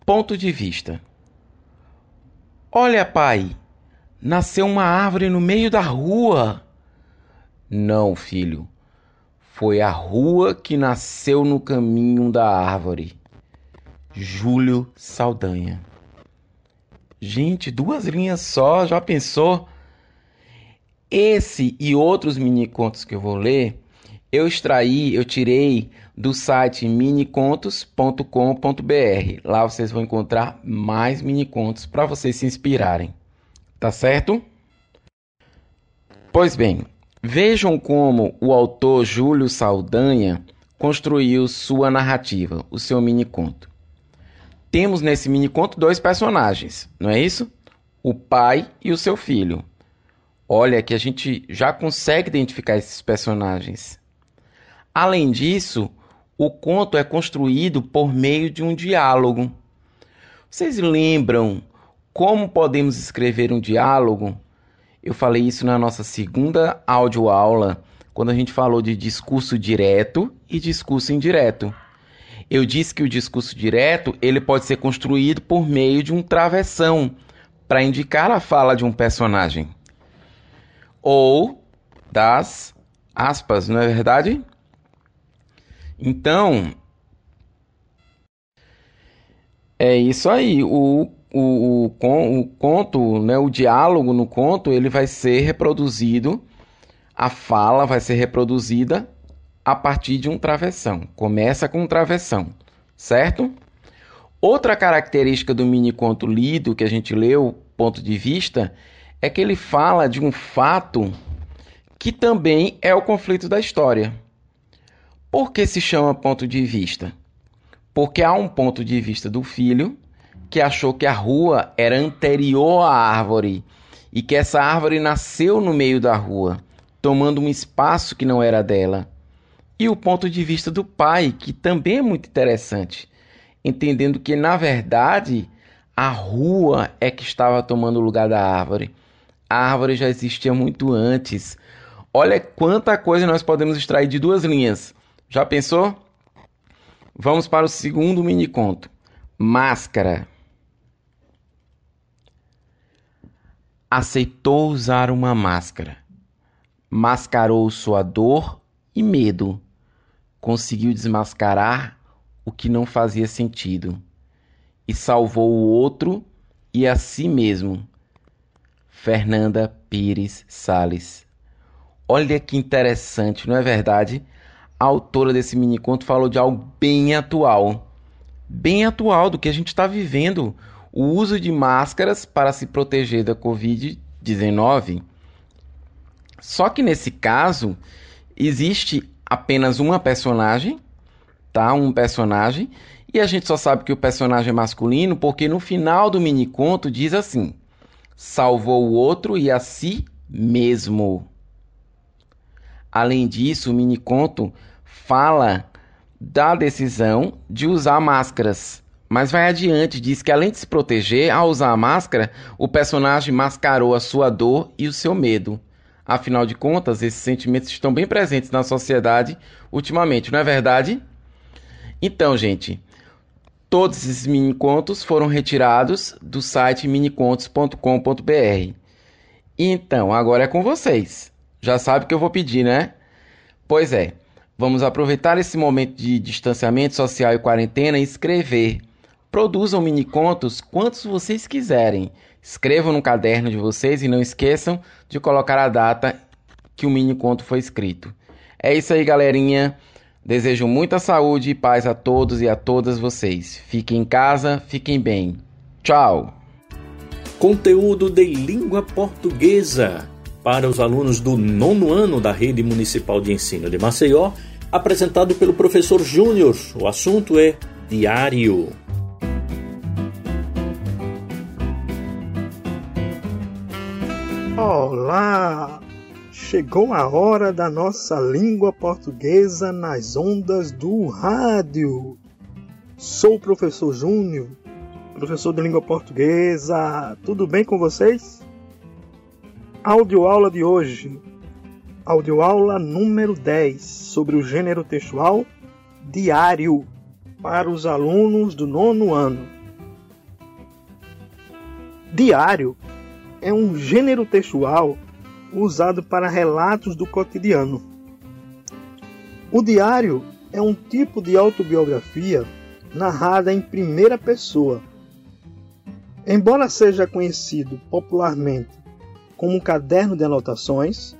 Ponto de vista. Olha, pai, nasceu uma árvore no meio da rua. Não, filho foi a rua que nasceu no caminho da árvore. Júlio Saldanha. Gente, duas linhas só, já pensou? Esse e outros mini contos que eu vou ler, eu extraí, eu tirei do site minicontos.com.br. Lá vocês vão encontrar mais mini contos para vocês se inspirarem. Tá certo? Pois bem, Vejam como o autor Júlio Saldanha construiu sua narrativa, o seu mini conto. Temos nesse mini conto dois personagens, não é isso? O pai e o seu filho. Olha que a gente já consegue identificar esses personagens. Além disso, o conto é construído por meio de um diálogo. Vocês lembram como podemos escrever um diálogo, eu falei isso na nossa segunda audioaula, quando a gente falou de discurso direto e discurso indireto. Eu disse que o discurso direto ele pode ser construído por meio de um travessão para indicar a fala de um personagem ou das aspas, não é verdade? Então é isso aí. O, o, o, o conto, né, o diálogo no conto, ele vai ser reproduzido, a fala vai ser reproduzida a partir de um travessão. Começa com um travessão, certo? Outra característica do mini conto lido que a gente leu, ponto de vista, é que ele fala de um fato que também é o conflito da história. Por que se chama ponto de vista? Porque há um ponto de vista do filho que achou que a rua era anterior à árvore e que essa árvore nasceu no meio da rua, tomando um espaço que não era dela e o ponto de vista do pai, que também é muito interessante, entendendo que na verdade a rua é que estava tomando o lugar da árvore. A árvore já existia muito antes. Olha quanta coisa nós podemos extrair de duas linhas. Já pensou? Vamos para o segundo mini conto. Máscara. Aceitou usar uma máscara. Mascarou sua dor e medo conseguiu desmascarar o que não fazia sentido e salvou o outro e a si mesmo. Fernanda Pires Sales. Olha que interessante, não é verdade? A autora desse mini conto falou de algo bem atual, bem atual do que a gente está vivendo, o uso de máscaras para se proteger da Covid-19. Só que nesse caso existe apenas uma personagem, tá? Um personagem. E a gente só sabe que o personagem é masculino porque no final do mini conto diz assim: salvou o outro e a si mesmo. Além disso, o mini conto fala da decisão de usar máscaras. Mas vai adiante, diz que além de se proteger, ao usar a máscara, o personagem mascarou a sua dor e o seu medo. Afinal de contas, esses sentimentos estão bem presentes na sociedade ultimamente, não é verdade? Então, gente, todos esses mini contos foram retirados do site minicontos.com.br. Então, agora é com vocês. Já sabe o que eu vou pedir, né? Pois é, vamos aproveitar esse momento de distanciamento social e quarentena e escrever. Produzam mini contos quantos vocês quiserem. Escrevam no caderno de vocês e não esqueçam de colocar a data que o mini conto foi escrito. É isso aí, galerinha. Desejo muita saúde e paz a todos e a todas vocês. Fiquem em casa, fiquem bem. Tchau. Conteúdo de língua portuguesa para os alunos do nono ano da Rede Municipal de Ensino de Maceió, apresentado pelo professor Júnior. O assunto é diário. Olá! Chegou a hora da nossa língua portuguesa nas ondas do rádio. Sou o professor Júnior, professor de língua portuguesa. Tudo bem com vocês? Audioaula de hoje. Audioaula número 10 sobre o gênero textual diário para os alunos do nono ano. Diário é um gênero textual usado para relatos do cotidiano. O diário é um tipo de autobiografia narrada em primeira pessoa. Embora seja conhecido popularmente como caderno de anotações,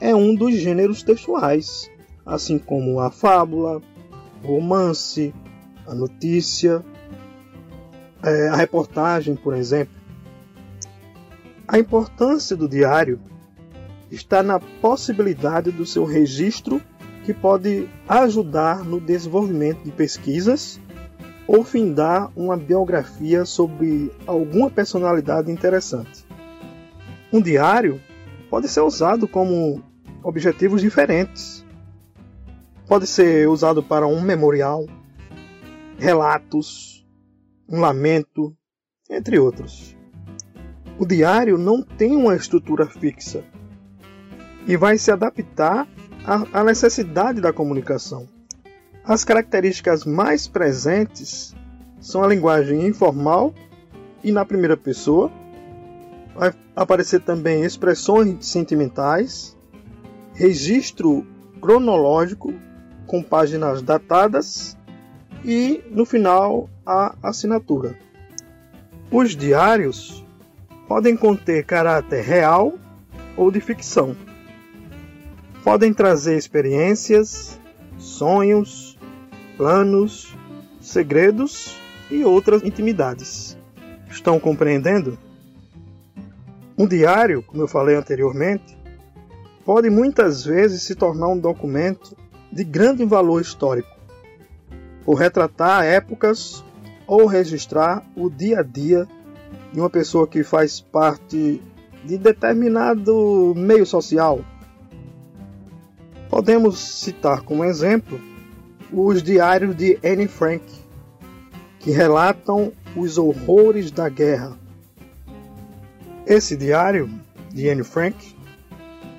é um dos gêneros textuais, assim como a fábula, o romance, a notícia, é, a reportagem, por exemplo. A importância do diário está na possibilidade do seu registro, que pode ajudar no desenvolvimento de pesquisas ou findar uma biografia sobre alguma personalidade interessante. Um diário pode ser usado como objetivos diferentes. Pode ser usado para um memorial, relatos, um lamento, entre outros. O diário não tem uma estrutura fixa e vai se adaptar à necessidade da comunicação. As características mais presentes são a linguagem informal e na primeira pessoa. Vai aparecer também expressões sentimentais, registro cronológico com páginas datadas e no final a assinatura. Os diários podem conter caráter real ou de ficção. Podem trazer experiências, sonhos, planos, segredos e outras intimidades. Estão compreendendo? Um diário, como eu falei anteriormente, pode muitas vezes se tornar um documento de grande valor histórico, por retratar épocas ou registrar o dia a dia de uma pessoa que faz parte de determinado meio social. Podemos citar como exemplo os diários de Anne Frank, que relatam os horrores da guerra. Esse diário de Anne Frank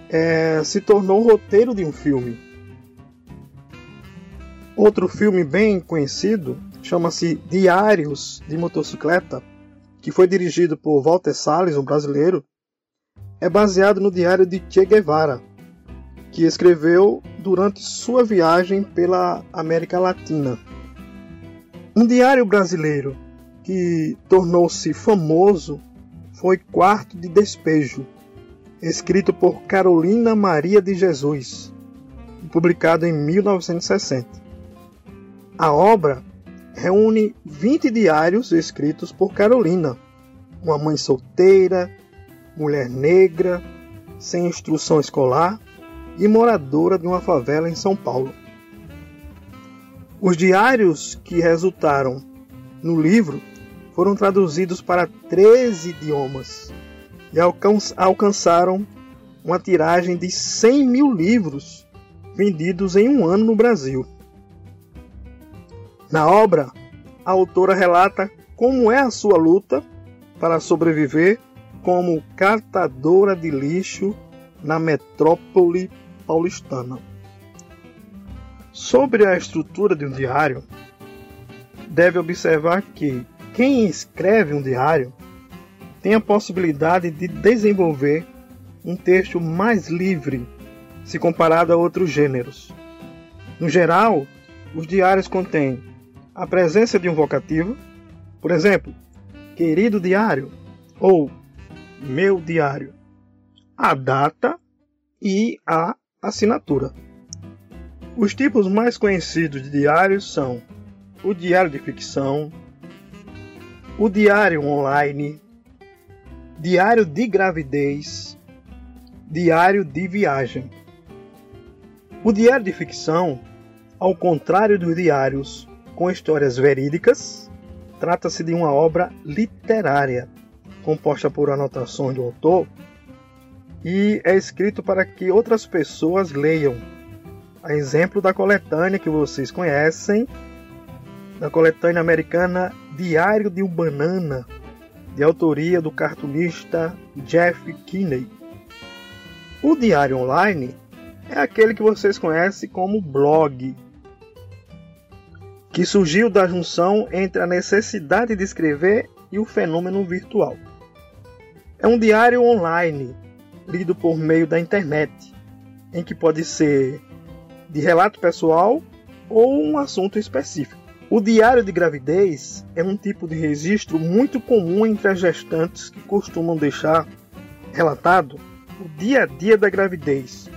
é, se tornou o roteiro de um filme. Outro filme bem conhecido chama-se Diários de Motocicleta, que foi dirigido por Walter Salles, um brasileiro, é baseado no diário de Che Guevara, que escreveu durante sua viagem pela América Latina. Um diário brasileiro que tornou-se famoso foi Quarto de Despejo, escrito por Carolina Maria de Jesus, publicado em 1960. A obra reúne 20 diários escritos por Carolina, uma mãe solteira, mulher negra, sem instrução escolar e moradora de uma favela em São Paulo. Os diários que resultaram no livro foram traduzidos para 13 idiomas e alcançaram uma tiragem de 100 mil livros vendidos em um ano no Brasil. Na obra, a autora relata como é a sua luta para sobreviver como catadora de lixo na metrópole paulistana. Sobre a estrutura de um diário, deve observar que quem escreve um diário tem a possibilidade de desenvolver um texto mais livre se comparado a outros gêneros. No geral, os diários contêm a presença de um vocativo, por exemplo, querido diário ou meu diário, a data e a assinatura. Os tipos mais conhecidos de diários são o diário de ficção, o diário online, diário de gravidez, diário de viagem. O diário de ficção, ao contrário dos diários com histórias verídicas, trata-se de uma obra literária, composta por anotações do autor e é escrito para que outras pessoas leiam. A exemplo da coletânea que vocês conhecem, da coletânea americana Diário de um Banana, de autoria do cartunista Jeff Kinney. O diário online é aquele que vocês conhecem como blog, que surgiu da junção entre a necessidade de escrever e o fenômeno virtual. É um diário online, lido por meio da internet, em que pode ser de relato pessoal ou um assunto específico. O diário de gravidez é um tipo de registro muito comum entre as gestantes que costumam deixar relatado o dia a dia da gravidez,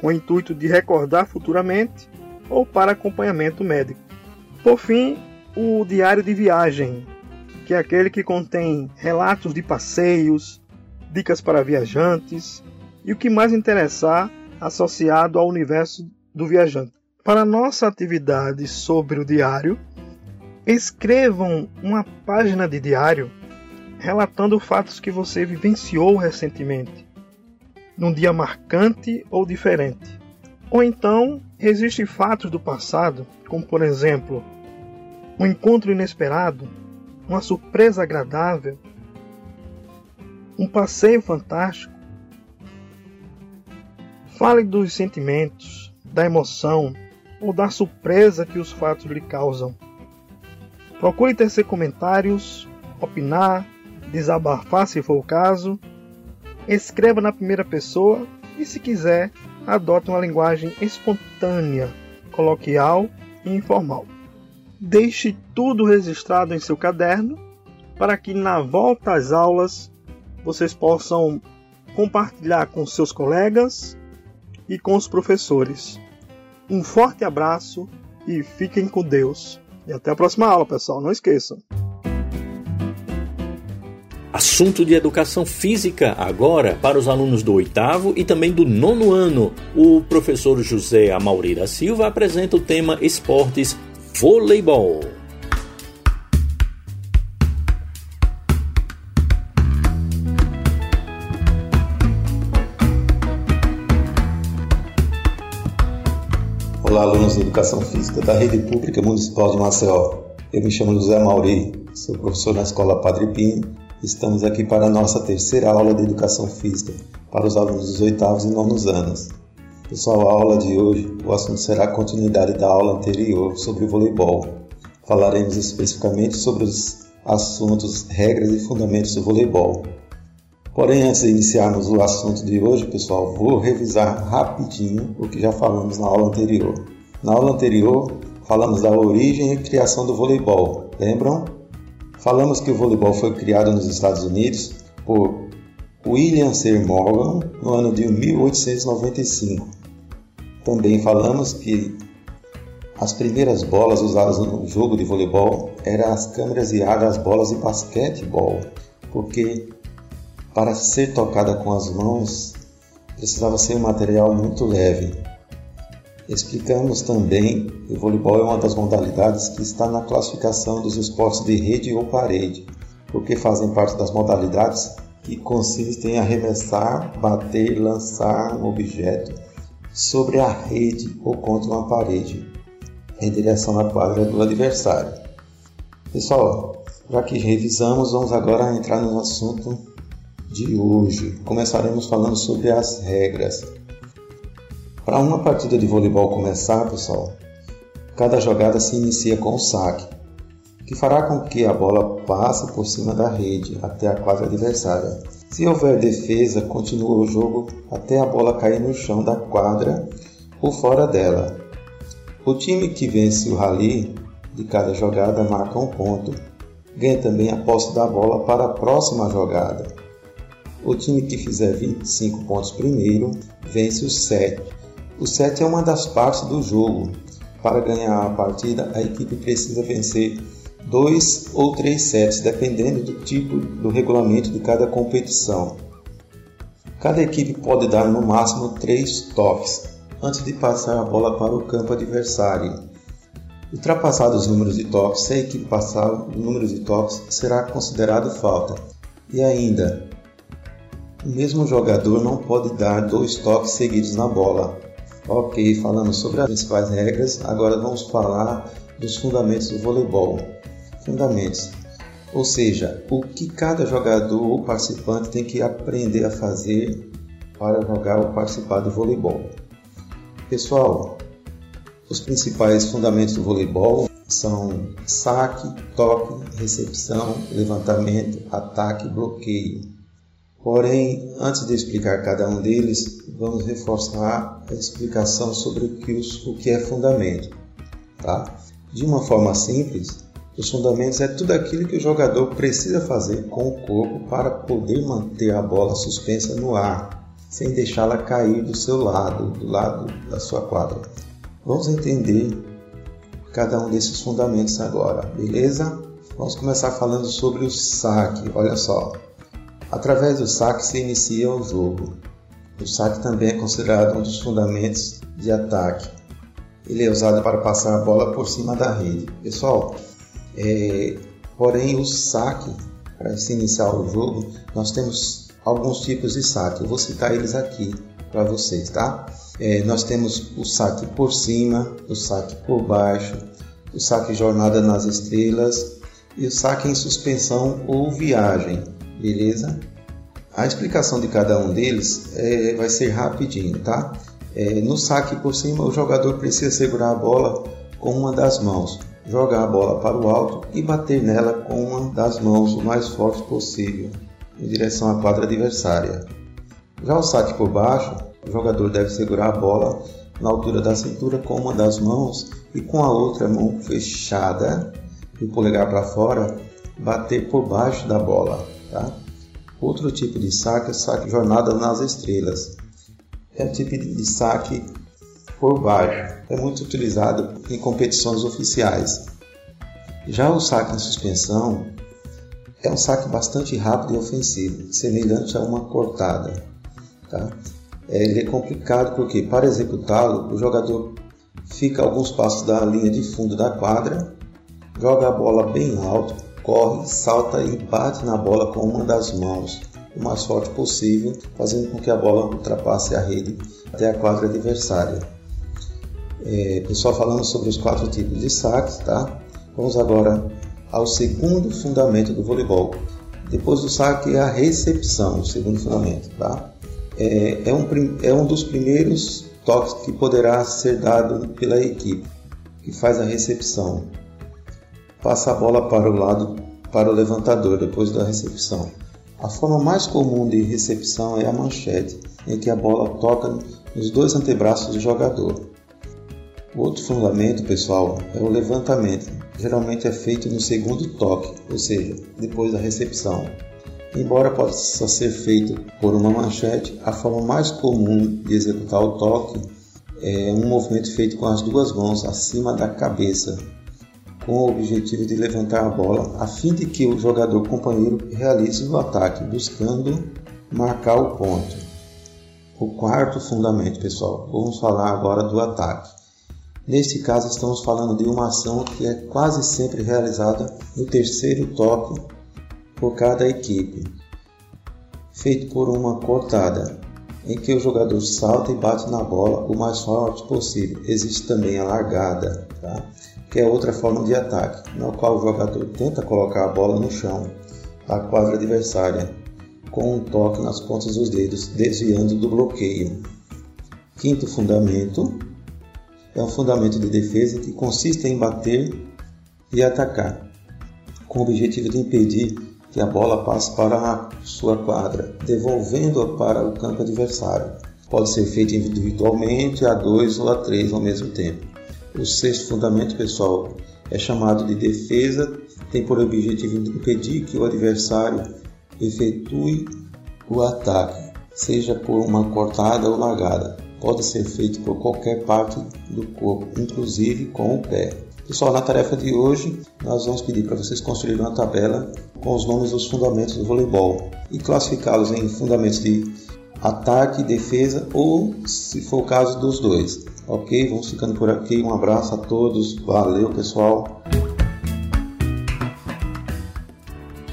com o intuito de recordar futuramente ou para acompanhamento médico. Por fim, o diário de viagem, que é aquele que contém relatos de passeios, dicas para viajantes e o que mais interessar associado ao universo do viajante. Para nossa atividade sobre o diário, escrevam uma página de diário relatando fatos que você vivenciou recentemente, num dia marcante ou diferente. Ou então, existem fatos do passado, como por exemplo, um encontro inesperado, uma surpresa agradável, um passeio fantástico. Fale dos sentimentos, da emoção ou da surpresa que os fatos lhe causam. Procure tecer comentários, opinar, desabafar se for o caso. Escreva na primeira pessoa e, se quiser, adote uma linguagem espontânea, coloquial e informal. Deixe tudo registrado em seu caderno para que na volta às aulas vocês possam compartilhar com seus colegas e com os professores. Um forte abraço e fiquem com Deus. E até a próxima aula, pessoal. Não esqueçam. Assunto de educação física agora para os alunos do oitavo e também do nono ano. O professor José Amaurira Silva apresenta o tema esportes voleibol. Olá, alunos de Educação Física da Rede Pública Municipal de Maceió. Eu me chamo José Mauri, sou professor na Escola Padre Pinho. Estamos aqui para a nossa terceira aula de Educação Física para os alunos dos oitavos e nonos anos. Pessoal, a aula de hoje, o assunto será a continuidade da aula anterior sobre voleibol. Falaremos especificamente sobre os assuntos, regras e fundamentos do voleibol. Porém, antes de iniciarmos o assunto de hoje, pessoal, vou revisar rapidinho o que já falamos na aula anterior. Na aula anterior, falamos da origem e criação do voleibol, lembram? Falamos que o voleibol foi criado nos Estados Unidos por William C. Morgan no ano de 1895. Também falamos que as primeiras bolas usadas no jogo de voleibol eram as câmeras ar das bolas de basquetebol, porque para ser tocada com as mãos, precisava ser um material muito leve. Explicamos também que o voleibol é uma das modalidades que está na classificação dos esportes de rede ou parede, porque fazem parte das modalidades que consistem em arremessar, bater, lançar um objeto sobre a rede ou contra uma parede, em direção à quadra do adversário. Pessoal, já que revisamos, vamos agora entrar no assunto de hoje começaremos falando sobre as regras. Para uma partida de voleibol começar, pessoal, cada jogada se inicia com o saque, que fará com que a bola passe por cima da rede até a quadra adversária. Se houver defesa, continua o jogo até a bola cair no chão da quadra ou fora dela. O time que vence o rally de cada jogada marca um ponto. Ganha também a posse da bola para a próxima jogada. O time que fizer 25 pontos primeiro vence o 7. O 7 é uma das partes do jogo. Para ganhar a partida, a equipe precisa vencer dois ou três sets, dependendo do tipo do regulamento de cada competição. Cada equipe pode dar no máximo três toques antes de passar a bola para o campo adversário. Ultrapassados os números de toques, se a equipe passar o número de toques, será considerado falta. E ainda, o mesmo jogador não pode dar dois toques seguidos na bola. Ok, falamos sobre as principais regras, agora vamos falar dos fundamentos do voleibol. Fundamentos, ou seja, o que cada jogador ou participante tem que aprender a fazer para jogar ou participar do voleibol. Pessoal, os principais fundamentos do voleibol são saque, toque, recepção, levantamento, ataque, bloqueio. Porém, antes de explicar cada um deles, vamos reforçar a explicação sobre o que, o que é fundamento. Tá? De uma forma simples, os fundamentos é tudo aquilo que o jogador precisa fazer com o corpo para poder manter a bola suspensa no ar, sem deixá-la cair do seu lado, do lado da sua quadra. Vamos entender cada um desses fundamentos agora, beleza? Vamos começar falando sobre o saque. Olha só, Através do saque se inicia o jogo. O saque também é considerado um dos fundamentos de ataque. Ele é usado para passar a bola por cima da rede. Pessoal, é, porém o saque, para se iniciar o jogo, nós temos alguns tipos de saque. Eu vou citar eles aqui para vocês, tá? É, nós temos o saque por cima, o saque por baixo, o saque jornada nas estrelas, e o saque em suspensão ou viagem, beleza? A explicação de cada um deles é, vai ser rapidinho, tá? É, no saque por cima, o jogador precisa segurar a bola com uma das mãos, jogar a bola para o alto e bater nela com uma das mãos o mais forte possível, em direção à quadra adversária. Já o saque por baixo, o jogador deve segurar a bola na altura da cintura com uma das mãos e com a outra mão fechada e o polegar para fora bater por baixo da bola. Tá? Outro tipo de saque é o saque jornada nas estrelas. É o tipo de saque por baixo. É muito utilizado em competições oficiais. Já o saque em suspensão é um saque bastante rápido e ofensivo, semelhante a uma cortada. Tá? É, ele é complicado porque, para executá-lo, o jogador fica alguns passos da linha de fundo da quadra, joga a bola bem alto, corre, salta e bate na bola com uma das mãos, o mais forte possível, fazendo com que a bola ultrapasse a rede até a quadra adversária. É, pessoal, falando sobre os quatro tipos de saques, tá? Vamos agora ao segundo fundamento do voleibol. Depois do saque é a recepção, o segundo fundamento, tá? É, é, um, é um dos primeiros toques que poderá ser dado pela equipe que faz a recepção. Passa a bola para o lado para o levantador depois da recepção. A forma mais comum de recepção é a manchete, em que a bola toca nos dois antebraços do jogador. Outro fundamento, pessoal, é o levantamento. Geralmente é feito no segundo toque, ou seja, depois da recepção. Embora possa ser feito por uma manchete, a forma mais comum de executar o toque é um movimento feito com as duas mãos acima da cabeça, com o objetivo de levantar a bola a fim de que o jogador companheiro realize o ataque, buscando marcar o ponto. O quarto fundamento, pessoal, vamos falar agora do ataque. Neste caso, estamos falando de uma ação que é quase sempre realizada no terceiro toque por cada equipe, feito por uma cortada, em que o jogador salta e bate na bola o mais forte possível. Existe também a largada, tá? que é outra forma de ataque, na qual o jogador tenta colocar a bola no chão da quadra adversária com um toque nas pontas dos dedos, desviando do bloqueio. Quinto fundamento é um fundamento de defesa que consiste em bater e atacar, com o objetivo de impedir que a bola passe para a sua quadra, devolvendo-a para o campo adversário. Pode ser feito individualmente, a dois ou a três ao mesmo tempo. O sexto fundamento, pessoal, é chamado de defesa, tem por objetivo impedir que o adversário efetue o ataque, seja por uma cortada ou largada. Pode ser feito por qualquer parte do corpo, inclusive com o pé. Pessoal, na tarefa de hoje, nós vamos pedir para vocês construírem uma tabela com os nomes dos fundamentos do voleibol e classificá-los em fundamentos de ataque, defesa ou, se for o caso, dos dois. Ok? Vamos ficando por aqui. Um abraço a todos. Valeu, pessoal.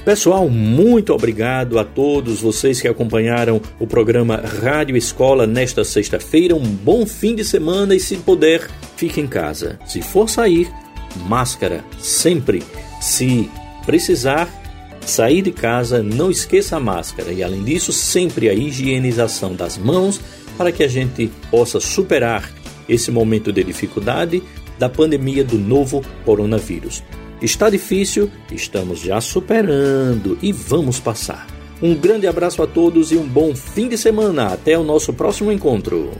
Pessoal, muito obrigado a todos vocês que acompanharam o programa Rádio Escola nesta sexta-feira. Um bom fim de semana e, se puder, fique em casa. Se for sair, máscara sempre. Se precisar sair de casa, não esqueça a máscara e, além disso, sempre a higienização das mãos para que a gente possa superar esse momento de dificuldade da pandemia do novo coronavírus. Está difícil, estamos já superando e vamos passar. Um grande abraço a todos e um bom fim de semana. Até o nosso próximo encontro.